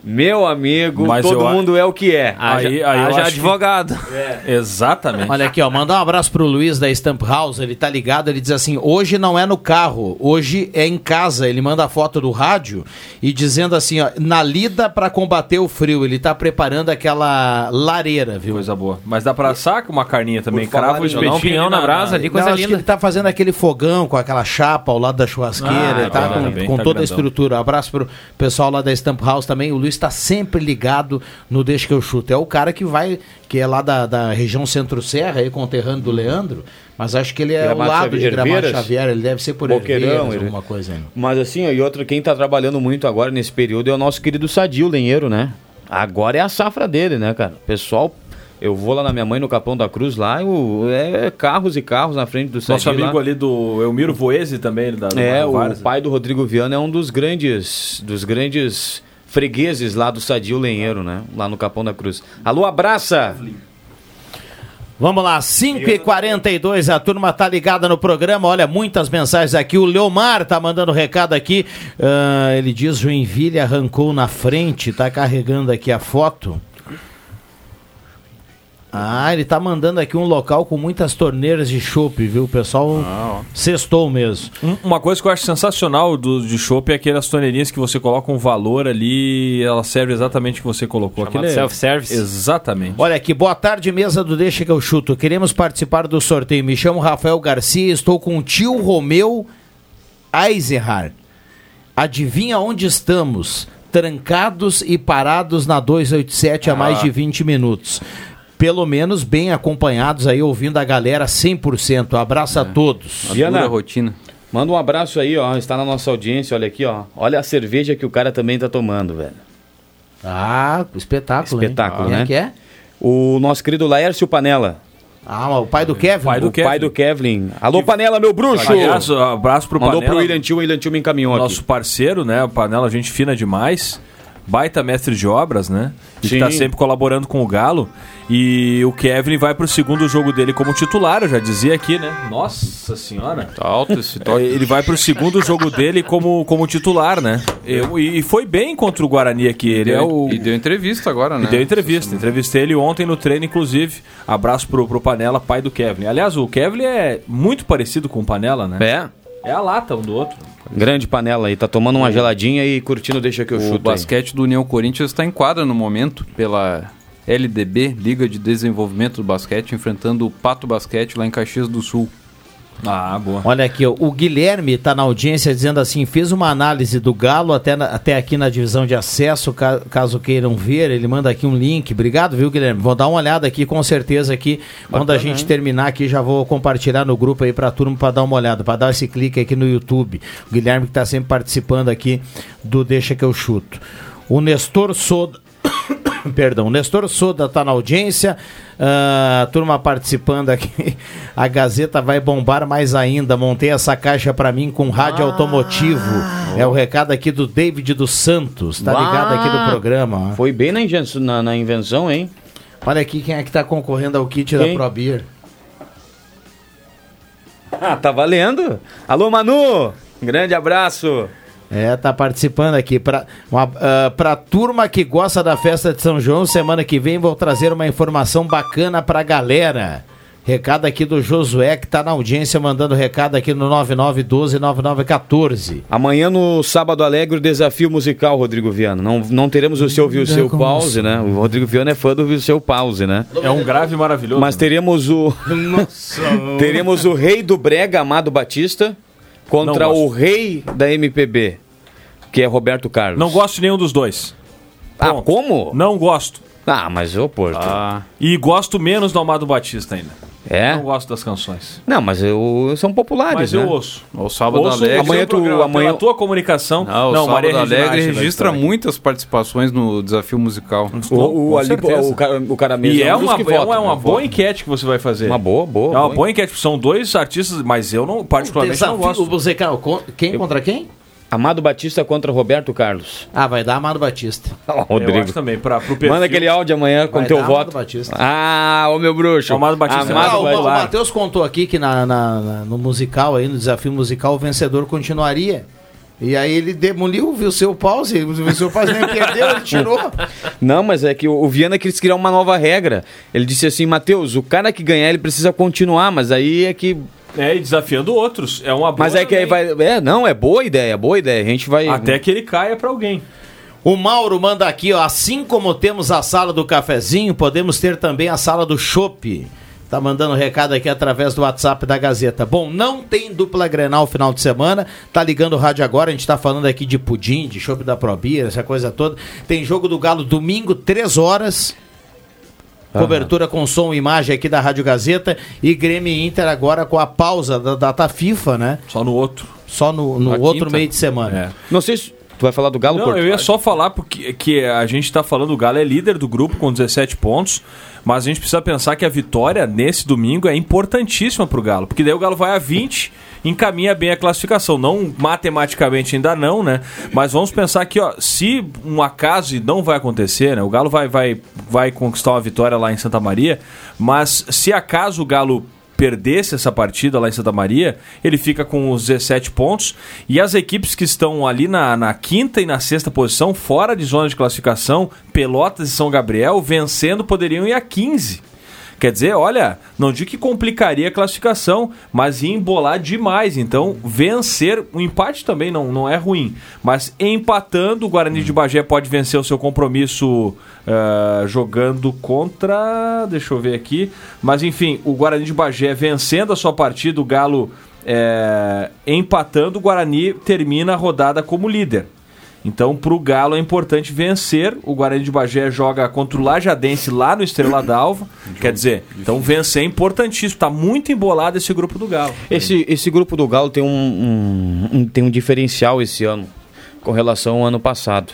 meu amigo, Mas todo eu a- mundo é o que é. Haja, Aí- aí haja acho que- advogado. Exatamente. Olha aqui, ó, mandar um abraço pro Luiz da Stamp House, ele tá ligado, ele diz assim, hoje não é no carro, hoje é em casa, ele manda a foto do rádio e dizendo assim, ó, na lida pra combater o frio, ele tá preparando aquela lareira, viu? Coisa boa. Mas dá pra assar com uma carninha também. Por falar Crava o em- espetinho. Um pinhão ali na brasa ali, coisa Não, acho que linda. ele tá fazendo aquele fogão com aquela chapa ao lado da churrasqueira, Ah, ele tá tá com, bem, com tá toda a grandão. estrutura. Abraço pro pessoal lá da Stamp House também. O Luiz tá sempre ligado no Deixa que eu chuto. É o cara que vai, que é lá da, da região Centro-Serra, aí conterrâneo do Leandro, mas acho que ele é Gramado lado de Gramado Herveiras? Xavier, ele deve ser por Boqueirão, Herveiras, ele- alguma coisa aí. Mas assim, e outra, quem tá trabalhando muito agora nesse período é o nosso querido Sadio Lenheiro, né? Agora é a safra dele, né, cara? Pessoal, eu vou lá na minha mãe no Capão da Cruz lá, eu, é carros e carros na frente do Sadio Nosso amigo lá. ali do Elmiro Voese também, da do É, Mário o pai do Rodrigo Viana é um dos grandes, dos grandes fregueses lá do Sadio Lenheiro, né? Lá no Capão da Cruz. Alô, abraça! Vamos lá, 5h42, a turma tá ligada no programa. Olha, muitas mensagens aqui. O Leomar tá mandando recado aqui. Ah, ele diz: Joinville arrancou na frente, tá carregando aqui a foto. Ah, ele tá mandando aqui um local com muitas torneiras de chopp, viu? O pessoal sextou mesmo. Um- Uma coisa que eu acho sensacional do, de chopp é aquelas torneirinhas que você coloca um valor ali e ela serve exatamente o que você colocou. Chamado Aquilo é- self-service. Exatamente. Olha aqui, boa tarde, mesa do Deixa que eu chuto. Queremos participar do sorteio. Me chamo Rafael Garcia, estou com o tio Romeu Eisenhard. Adivinha onde estamos? Trancados e parados na 287 há mais de 20 minutos. Pelo menos bem acompanhados aí, ouvindo a galera 100%. Abraço a todos. A Viana. rotina. Manda um abraço aí, ó. Está na nossa audiência, olha aqui, ó. Olha a cerveja que o cara também tá tomando, velho. Ah, espetáculo, hein? Espetáculo, Quem é né? que é? O nosso querido Laércio Panela. Ah, o pai do Kevin? pai do o pai do Kevin. Alô, Panela, meu bruxo! Aliás, abraço pro Mandou Panela. pro William Tio, o William Tio me encaminhou Nosso aqui. parceiro, né? O Panela, gente fina demais. Baita mestre de obras, né? E que tá Sim. sempre colaborando com o Galo. E o Kevin vai pro segundo jogo dele como titular, eu já dizia aqui, né? Nossa senhora. Tá alto esse É, toque. Ele vai pro segundo jogo dele como, como titular, né? Eu- e foi bem contra o Guarani aqui. Ele é o. E deu entrevista agora, né? E deu entrevista. Entrevistei ele ontem no treino, inclusive. Abraço pro, pro Panela, pai do Kevin. Aliás, o Kevin é muito parecido com o Panela, né? É, É a lata um do outro. grande panela aí. Tá tomando uma geladinha e curtindo Deixa Que Eu O Chuto aí. basquete do União Corinthians está em quadra no momento pela LDB, Liga de Desenvolvimento do Basquete, enfrentando o Pato Basquete lá em Caxias do Sul. Ah, boa. Olha aqui, ó, o Guilherme tá na audiência dizendo assim: fez uma análise do Galo até, na- até aqui na divisão de acesso, ca- caso queiram ver, ele manda aqui um link. Obrigado, viu, Guilherme? Vou dar uma olhada aqui com certeza aqui. Quando a gente terminar aqui, já vou compartilhar no grupo aí pra turma pra dar uma olhada, pra dar esse clique aqui no YouTube. O Guilherme que tá sempre participando aqui do Deixa que eu chuto. O Nestor Soda. Perdão, o Nestor Soda tá na audiência, ah, turma participando aqui. A Gazeta vai bombar mais ainda. Montei essa caixa pra mim com rádio automotivo. É o recado aqui do David dos Santos. Tá ligado aqui do programa. Foi bem na, inven- na- na invenção, hein? Olha aqui quem é que tá concorrendo ao kit Quem? da Pro Beer. Ah, tá valendo. Alô, Manu! Grande abraço. É, tá participando aqui. Pra, uma, ah, pra turma que gosta da festa de São João, semana que vem vou trazer uma informação bacana pra galera. Recado aqui do Josué, que tá na audiência, mandando recado aqui no 9912-9914. Amanhã no Sábado Alegre, o desafio musical, Rodrigo Viana. Não, não teremos o seu Viu Seu Pause, né? O Rodrigo Viana é fã do Viu Seu Pause, né? É um grave maravilhoso. Mas teremos o. teremos o rei do Brega, Amado Batista, contra o rei da MPB, que é Roberto Carlos. Não gosto de nenhum dos dois. Ah, Pronto. como? Não gosto. Ah, mas ô, Porto. E gosto menos do Amado Batista ainda. É? Não gosto das canções. Não, mas eu, são populares, Mas né? eu ouço. O Sábado Ouço Alegre. o seu Amanhã tu- programa, amanhã- Pela tua comunicação. Não, o Não, Sábado Maria Alegre vai registra muitas participações no desafio musical. O, o, Com ali, certeza. o, cara, o cara mesmo E é dos uma, que é vota, uma, é uma né? boa enquete que você vai fazer. Uma boa, boa. É uma boa. boa enquete. São dois artistas, mas eu não, particularmente, não Desafio gosto. musical. Quem contra quem? Amado Batista contra Roberto Carlos. Ah, vai dar Amado Batista. Eu Rodrigo. acho também, pra, pro perfil. Manda aquele áudio amanhã com Vai teu dar Amado voto. Batista. Ah, ô meu bruxo. Amado Batista. Amado Ah, o, o Matheus contou aqui que na, na- na- no musical aí, no desafio musical, o vencedor continuaria. E aí ele demoliu, viu seu pause, o seu pause nem perdeu, ele tirou. Não, mas é que o o Viana quis criar uma nova regra. Ele disse assim, Matheus, o cara que ganhar, ele precisa continuar, mas aí é que... É, e desafiando outros. É uma boa Mas é que aí vai... É, não, é boa ideia, boa ideia. A gente vai... Até que ele caia pra alguém. O Mauro manda aqui, ó, assim como temos a sala do cafezinho, podemos ter também a sala do chopp. Tá mandando recado aqui através do WhatsApp da Gazeta. Bom, não tem dupla Grenal final de semana. Tá ligando o rádio agora, a gente tá falando aqui de pudim, de chopp da Probia, essa coisa toda. Tem jogo do Galo domingo, 3 horas. Cobertura com som e imagem aqui da Rádio Gazeta e Grêmio e Inter agora com a pausa da data FIFA, né? Só no outro. Só no, no outro quinta. meio de semana. É. Não sei se... Tu vai falar do Galo, Não, Porto? eu ia só falar porque que a gente tá falando, o Galo é líder do grupo com 17 pontos, mas a gente precisa pensar que a vitória nesse domingo é importantíssima pro Galo, porque daí o Galo vai a 20, encaminha bem a classificação. Não matematicamente ainda não, né? Mas vamos pensar que, ó, se um acaso e não vai acontecer, né? O Galo vai, vai, vai conquistar uma vitória lá em Santa Maria, mas se acaso o Galo perdesse essa partida lá em Santa Maria, ele fica com os 17 pontos. E as equipes que estão ali na, na quinta e na sexta posição, fora de zona de classificação, Pelotas e São Gabriel, vencendo, poderiam ir a 15. Quer dizer, olha, não digo que complicaria a classificação, mas ia embolar demais. Então, vencer, o empate também não, não é ruim. Mas empatando, o Guarani de Bagé pode vencer o seu compromisso ah, jogando contra. Deixa eu ver aqui. Mas enfim, o Guarani de Bagé vencendo a sua partida, o Galo eh, empatando, o Guarani termina a rodada como líder. Então, para o Galo é importante vencer. O Guarani de Bagé joga contra o Lajadense lá no Estrela d'Alva. Quer dizer, então vencer é importantíssimo. Está muito embolado esse grupo do Galo. Esse, esse grupo do Galo tem um, um- um- tem um diferencial esse ano com relação ao ano passado.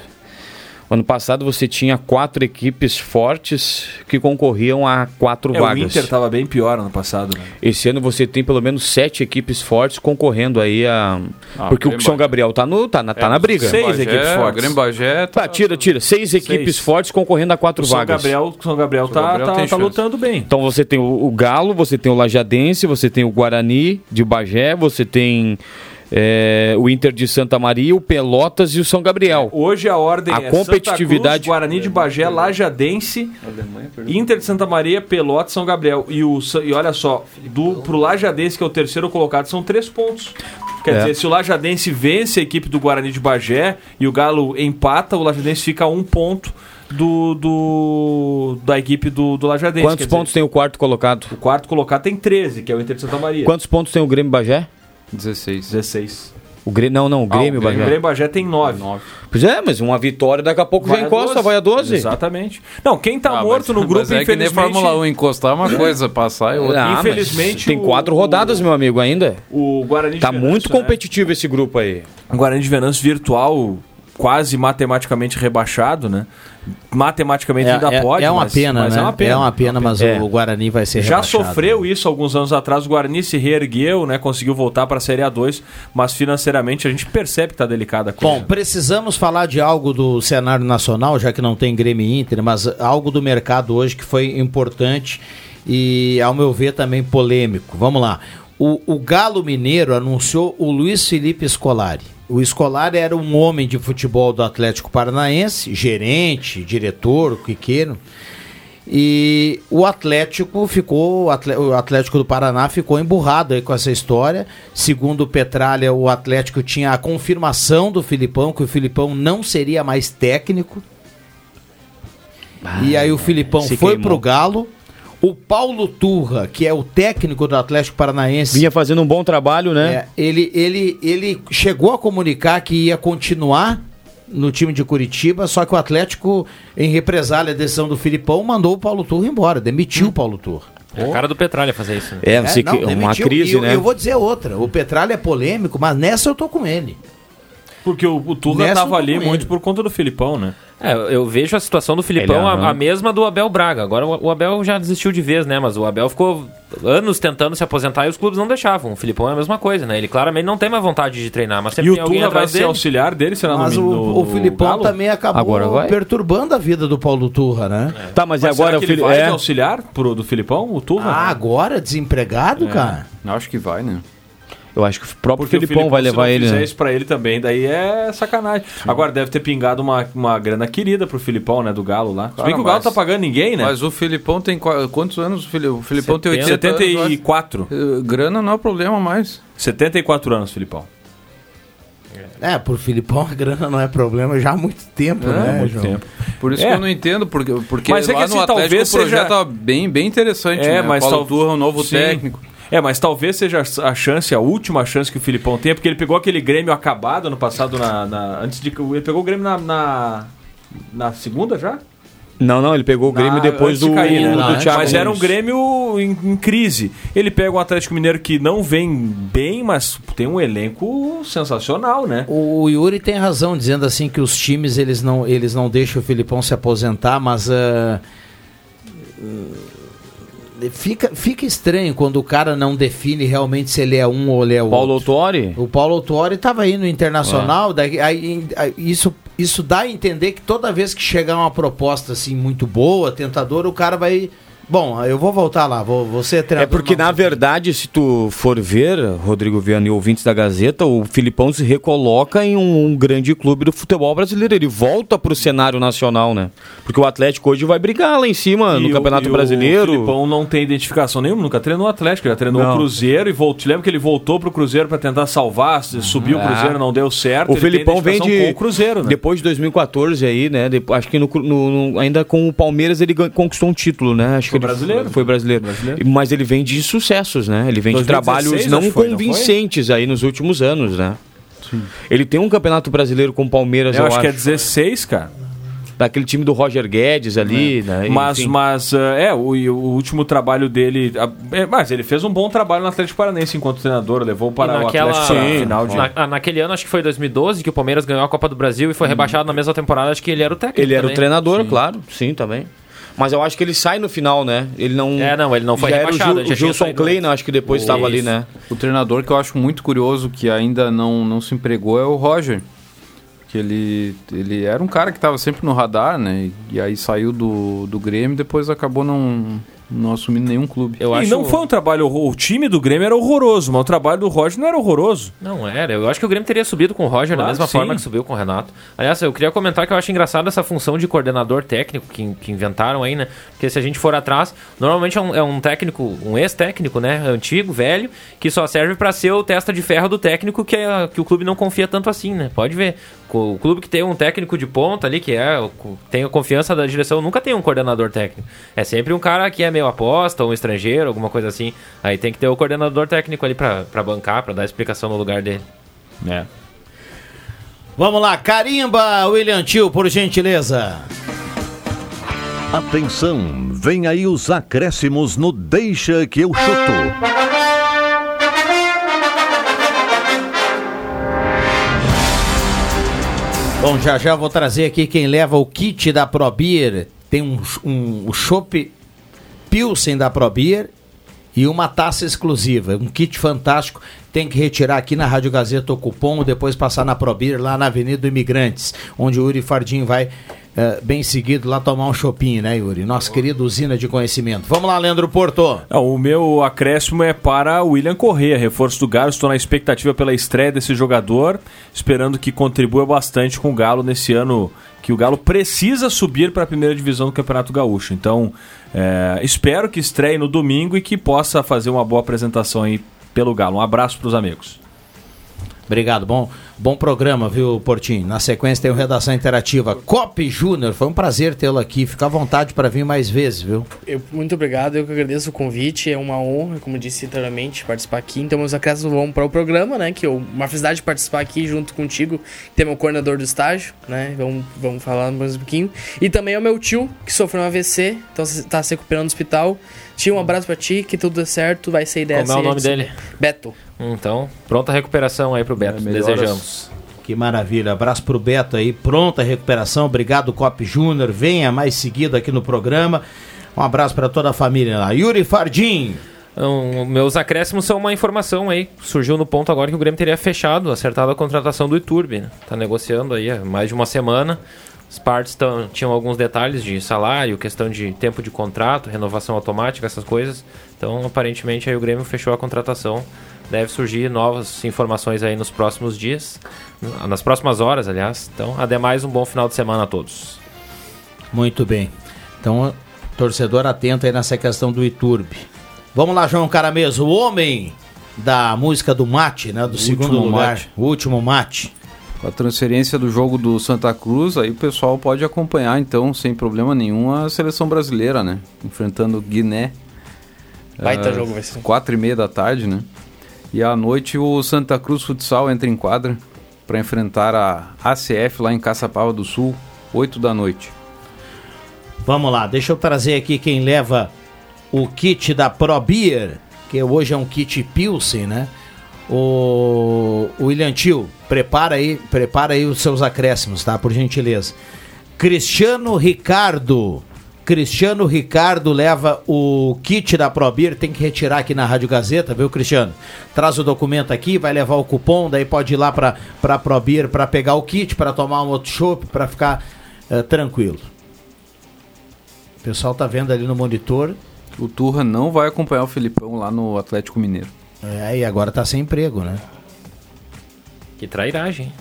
Ano passado você tinha quatro equipes fortes que concorriam a quatro É, o vagas. Inter tava bem pior ano passado, né? Esse ano você tem pelo menos sete equipes fortes concorrendo aí a. Ah, Porque o São Gabriel tá, no, tá, na, tá É, na briga. seis Bagé, equipes fortes. O Grêmio Bagé tá... Tá, tira, tira. Seis equipes fortes concorrendo a quatro O São vagas. Gabriel, São Gabriel São tá, Gabriel tá, tá chance. lutando bem. Então você tem o, o Galo, você tem o Lajadense, você tem o Guarani de Bagé, você tem é, o Inter de Santa Maria, o Pelotas e o São Gabriel. Hoje a ordem A é competitividade- Santa Cruz, Guarani de Bagé, Lajadense, Inter de Santa Maria, Pelotas, São Gabriel. E, o, e olha só, do, pro Lajadense, que é o terceiro colocado, são três pontos. Quer É. dizer, se o Lajadense vence a equipe do Guarani de Bagé e o Galo empata, o Lajadense fica a um ponto do, do da equipe do, do Lajadense. Quantos pontos tem o quarto colocado? dizer, O quarto colocado tem 13, que é o Inter de Santa Maria. Quantos pontos tem o Grêmio Bagé? 16. 16. O Grêmio, não, não, o Grêmio O Bagé. Grêmio Bagé tem 9. Pois é, mas uma vitória daqui a pouco já encosta, vai a 12. Exatamente. Não, quem tá Ah, morto mas- no grupo, mas é que nem infelizmente... Fórmula 1, encostar é uma coisa, passar é outra. Ah, Infelizmente, Tem o- quatro rodadas, meu amigo, ainda. O Guarani de Tá Venâncio, muito né? competitivo esse grupo aí. O Guarani de Venâncio virtual, quase matematicamente rebaixado, né? Matematicamente É, ainda é- pode, é uma mas, pena, mas né? é uma pena. É uma pena, mas É. o Guarani vai ser Já rebaixado. sofreu isso alguns anos atrás. O Guarani se reergueu, né? Conseguiu voltar para a Série A2, mas financeiramente a gente percebe que tá delicada a coisa. Bom, precisamos falar de algo do cenário nacional, já que não tem Grêmio Inter, mas algo do mercado hoje que foi importante e, ao meu ver, também polêmico. Vamos lá. O, o Galo Mineiro anunciou o Luiz Felipe Scolari. O Scolari era um homem de futebol do Atlético Paranaense, gerente, diretor, o que queiram. E o Atlético ficou, o Atlético do Paraná ficou emburrado aí com essa história. Segundo o Petralha, o Atlético tinha a confirmação do Filipão que o Filipão não seria mais técnico. e aí o Filipão foi queimou. pro Galo. O Paulo Turra, que é o técnico do Atlético Paranaense, Vinha fazendo um bom trabalho, né? é, ele, ele, ele chegou a comunicar que ia continuar no time de Curitiba, só que o Atlético, em represália à decisão do Filipão, mandou o Paulo Turra embora, demitiu o Paulo Turra. É a cara do Petralha fazer isso. Né? É, você não, que- uma demitiu. crise, E eu, né? eu vou dizer outra, o Petralha é polêmico, mas nessa eu tô com ele. Porque o, o Turra Nessa tava ali muito ele. por conta do Filipão, né? É, eu vejo a situação do Filipão Ele a, arranca. a mesma do Abel Braga. Agora o o Abel já desistiu de vez, né? Mas o Abel ficou anos tentando se aposentar e os clubes não deixavam. O Filipão é a mesma coisa, né? Ele claramente não tem mais vontade de treinar, mas sempre E o tem alguém Turra vai atrás ser dele. auxiliar dele, será Mas no, o, no, o Filipão Galo? também acabou Agora vai. perturbando a vida do Paulo Turra, né? Tá, mas, Mas agora será o que ele Fili- vai é, auxiliar pro, do Filipão, o Turra? Ah, agora desempregado, É. cara? Acho que vai, né? Eu acho que o próprio Porque o Filipão vai se levar não ele. fizer né? isso pra ele também, daí é sacanagem. Agora deve ter pingado uma, uma grana querida pro Filipão, né, do Galo lá. Se bem que o Galo mas- tá pagando ninguém, né? Mas o Filipão tem qua- quantos anos? O Fili- O Filipão tem 80 anos. 74. eu acho. Eh, Grana não é problema mais. 74 anos, Filipão. É, por Filipão a grana não é problema já há muito tempo, É, né, muito João? tempo. Por isso É. que eu não entendo, porque, porque Mas é que lá assim, no Atlético talvez o projeto seja- bem, bem interessante, É, né? mas Paulo tal- Turra, um novo Sim. técnico. É, mas talvez seja a chance, a última chance que o Filipão tem, porque ele pegou aquele Grêmio acabado ano passado na. na- antes de. Ele pegou o Grêmio na. na, na segunda já? Não, não, ele pegou o Grêmio Na- depois antes de do, cair, né? do Não, Thiago Mas era um. Grêmio em, em crise. Ele pega um Atlético Mineiro que não vem bem, mas tem um elenco sensacional, né? O Yuri tem razão dizendo assim que os times eles não, eles não deixam o Filipão se aposentar, mas hum, fica, fica estranho quando o cara não define realmente se ele é um ou ele é o Paulo outro. Autori? O Paulo Autori estava aí no Internacional, daí, aí, aí, isso, isso dá a entender que toda vez que chegar uma proposta assim muito boa, tentadora, o cara vai... Bom, eu vou voltar lá, vou, ser É treinador. porque, na verdade, se tu for ver, Rodrigo Viana e ouvintes da Gazeta, o Filipão se recoloca em um, um grande clube do futebol brasileiro. Ele volta pro cenário nacional, né? Porque o Atlético hoje vai brigar lá em cima E no o- Campeonato e Brasileiro. O Filipão não tem identificação nenhuma, nunca treinou o Atlético, já treinou Não. o Cruzeiro e voltou. Lembra que ele voltou pro Cruzeiro para tentar salvar, subiu o É. Cruzeiro, não deu certo. O ele tem Filipão vem de. com o Cruzeiro, né? Depois de 2014 aí, né? acho que no, no- no- ainda com o Palmeiras ele gan- conquistou um título, né? Acho que ele brasileiro. Foi brasileiro. Brasileiro. Mas ele vem de sucessos, né? Ele vem de 2016 trabalhos acho não foi, não foi? convincentes aí nos últimos anos, né? Ele tem um campeonato brasileiro com o Palmeiras, Eu eu, acho que é 16, cara. daquele time do Roger Guedes ali, né? Mas, Enfim. mas é, o, o último trabalho dele. é, mas ele fez um bom trabalho no Atlético Paranaense enquanto treinador, levou para naquela, o Atlético a final de. na- naquele ano, acho que foi 2012, que o Palmeiras ganhou a Copa do Brasil e foi rebaixado na mesma temporada, acho que ele era o técnico. Ele era também. o treinador, claro, sim, também. Mas eu acho que ele sai no final, né? Ele não. É, não, ele não foi já era rebaixado, O, ele Gil, já o Gilson acho que depois estava ali, né? O treinador que eu acho muito curioso que ainda não, não se empregou é o Roger. Que ele, ele era um cara que estava sempre no radar, né? E, e aí saiu do, do Grêmio e depois acabou não, não assumindo nenhum clube. Eu E não foi um trabalho. O time do Grêmio era horroroso, mas o trabalho do Roger não era horroroso. Não era. Eu acho que o Grêmio teria subido com o Roger Claro, da mesma sim. forma que subiu com o Renato. Aliás, eu queria comentar que eu acho engraçado essa função de coordenador técnico que, que inventaram aí, né? Porque se a gente for atrás, normalmente é um, é um técnico, um ex-técnico, né? Antigo, velho, que só serve pra ser o testa de ferro do técnico que, é, que o clube não confia tanto assim, né? Pode ver. O clube que tem um técnico de ponta ali, que é o- tem a confiança da direção, nunca tem um coordenador técnico. É sempre um cara que é meio aposta, um estrangeiro, alguma coisa assim. Aí tem que ter o coordenador técnico ali pra, pra bancar, pra dar explicação no lugar dele. É. Vamos lá, carimba, William Tio, por gentileza. Atenção, vem aí os acréscimos no Deixa que eu chuto. Bom, já já vou trazer aqui quem leva o kit da ProBeer. Tem um, um o chopp Pilsen da ProBeer e uma taça exclusiva. Um kit fantástico. Tem que retirar aqui na Rádio Gazeta o cupom, depois passar na ProBeer lá na Avenida Imigrantes, onde o Yuri Fardim vai eh, bem seguido lá tomar um chopinho, né, Yuri? Nossa querida usina de conhecimento. Vamos lá, Leandro Porto. Não, o meu acréscimo é para o William Corrêa, reforço do Galo. Estou na expectativa pela estreia desse jogador, esperando que contribua bastante com o Galo nesse ano que o Galo precisa subir para a primeira divisão do Campeonato Gaúcho. Então, é, espero que estreie no domingo e que possa fazer uma boa apresentação aí pelo Galo. Um abraço para os amigos. Obrigado, bom, bom programa, viu, Portinho? Na sequência tem o Redação Interativa. Cop Júnior, foi um prazer tê-lo aqui. Fica à vontade para vir mais vezes, viu? Eu- muito obrigado, eu que agradeço o convite, é uma honra, como disse anteriormente, participar aqui. Então, meus acréscimos vão para o programa, né? Que eu, uma felicidade de participar aqui junto contigo, ter meu coordenador do estágio, né? Vamos, vamos falar mais um pouquinho. E também é o meu tio, que sofreu um AVC, então está se recuperando no hospital. Tio, um abraço pra ti, que tudo dê certo, vai ser ideia Como é o nome dele? Beto. Então, pronta recuperação aí pro Beto. Desejamos. Que maravilha. Abraço pro Beto aí, pronta recuperação. Obrigado, Cop Júnior. Venha mais seguido aqui no programa. Um abraço para toda a família lá. Yuri Fardim. Então, meus acréscimos são uma informação aí. Surgiu no ponto agora que o Grêmio teria fechado, acertado a contratação do Iturbe. Né? Tá negociando aí há mais de uma semana. As partes tão, tinham alguns detalhes de salário, questão de tempo de contrato, renovação automática, essas coisas. Então, aparentemente, aí o Grêmio fechou a contratação. Deve surgir novas informações aí nos próximos dias, nas próximas horas, aliás. Então, ademais, um bom final de semana a todos. Muito bem. Então, torcedor atento aí nessa questão do Iturbe. Vamos lá, João Carameso, o homem da música do mate, né? Do segundo último lugar. mate. O último mate. Com a transferência do jogo do Santa Cruz, aí o pessoal pode acompanhar, então, sem problema nenhum, a seleção brasileira, né? Enfrentando Guiné. Baita Ah, jogo vai ser. Quatro e meia da tarde, né? E à noite o Santa Cruz Futsal entra em quadra para enfrentar a ACF lá em Caçapava do Sul, 8 da noite. Vamos lá, deixa eu trazer aqui quem leva o kit da Pro Beer, que hoje é um kit Pilsen, né? O, William Tio, prepara aí, prepara aí os seus acréscimos, tá? Por gentileza. Cristiano Ricardo. Cristiano Ricardo leva o kit da Pro Beer, tem que retirar aqui na Rádio Gazeta, viu, Cristiano? Traz o documento aqui, vai levar o cupom, daí pode ir lá pra, pra Pro Beer pra pegar o kit, pra tomar um outro chopp, pra ficar eh, tranquilo. O pessoal tá vendo ali no monitor. O Turra não vai acompanhar o Filipão lá no Atlético Mineiro. É, e agora tá sem emprego, né? Que trairagem.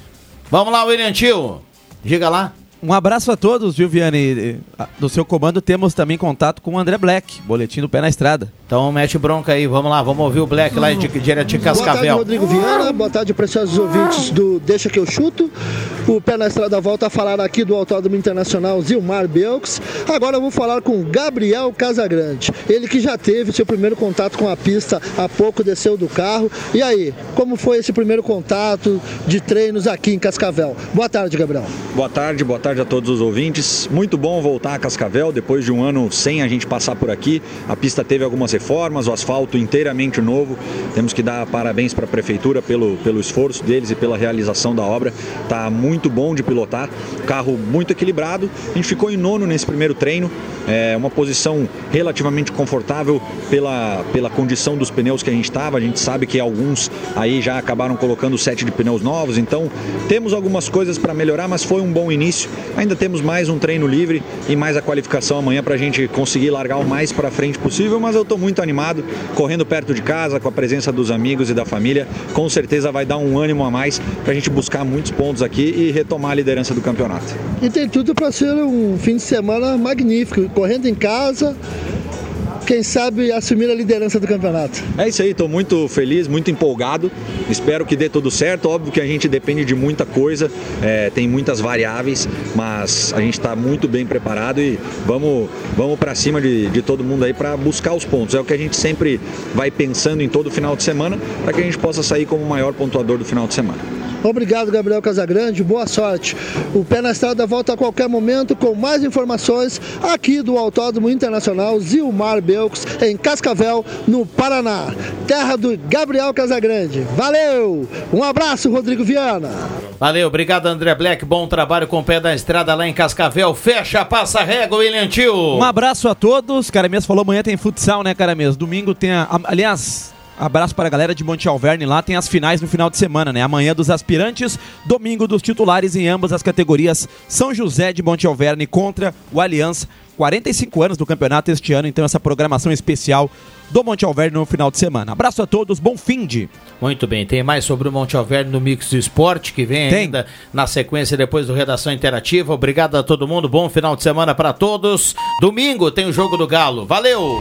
Vamos lá, William Tio. Diga lá. Um abraço a todos, viu, Viane? Do seu comando temos também contato com o André Black, boletim do pé na estrada. Então mete bronca aí, vamos lá, vamos ouvir o Black lá de direto de Boa tarde, Cascavel. Rodrigo Viana. Boa tarde, preciosos ouvintes do Deixa Que Eu Chuto. O Pé na Estrada volta a falar aqui do Autódromo Internacional Zilmar Belks. Agora eu vou falar com Gabriel Casagrande. Ele que já teve seu primeiro contato com a pista há pouco, desceu do carro. E aí, como foi esse primeiro contato de treinos aqui em Cascavel? Boa tarde, Gabriel. Boa tarde, boa tarde tarde a todos os ouvintes. Muito bom voltar a Cascavel depois de um ano sem a gente passar por aqui. A pista teve algumas reformas, o asfalto inteiramente novo. Temos que dar parabéns para a prefeitura pelo, pelo esforço deles e pela realização da obra. Tá muito bom de pilotar, carro muito equilibrado. A gente ficou em nono nesse primeiro treino, é uma posição relativamente confortável pela, pela condição dos pneus que a gente estava. A gente sabe que alguns aí já acabaram colocando o set de pneus novos, então temos algumas coisas para melhorar, mas foi um bom início. Ainda temos mais um treino livre e mais a qualificação amanhã para a gente conseguir largar o mais para frente possível, mas eu estou muito animado, correndo perto de casa, com a presença dos amigos e da família, com certeza vai dar um ânimo a mais para a gente buscar muitos pontos aqui e retomar a liderança do campeonato. E tem tudo para ser um fim de semana magnífico, correndo em casa, quem sabe assumir a liderança do campeonato. É isso aí, estou muito feliz, muito empolgado. Espero que dê tudo certo. Óbvio que a gente depende de muita coisa, é, tem muitas variáveis, mas a gente está muito bem preparado e vamos, vamos para cima de, de todo mundo aí para buscar os pontos. É o que a gente sempre vai pensando em todo final de semana para que a gente possa sair como o maior pontuador do final de semana. Obrigado, Gabriel Casagrande. Boa sorte. O Pé na Estrada volta a qualquer momento com mais informações aqui do Autódromo Internacional Zilmar Belcos, em Cascavel, no Paraná. Terra do Gabriel Casagrande. Valeu! Um abraço, Rodrigo Viana. Valeu, obrigado André Black, bom trabalho com o pé da estrada lá em Cascavel. Fecha, passa régua, William Tio. Um abraço a todos. Cara mesmo falou amanhã tem futsal, né, cara mesmo? Domingo tem a, aliás, abraço para a galera de Monte Alverne lá, tem as finais no final de semana, né? Amanhã dos aspirantes, domingo dos titulares em ambas as categorias. São José de Monte Alverne contra o Aliança. 45 anos do campeonato este ano, então essa programação especial do Monte Alverne no final de semana. Abraço a todos, bom fim de. Muito bem, tem mais sobre o Monte Alverne no Mix do Esporte, que vem Tem. ainda na sequência depois do Redação Interativa. Obrigado a todo mundo, bom final de semana para todos. Domingo tem o Jogo do Galo. Valeu!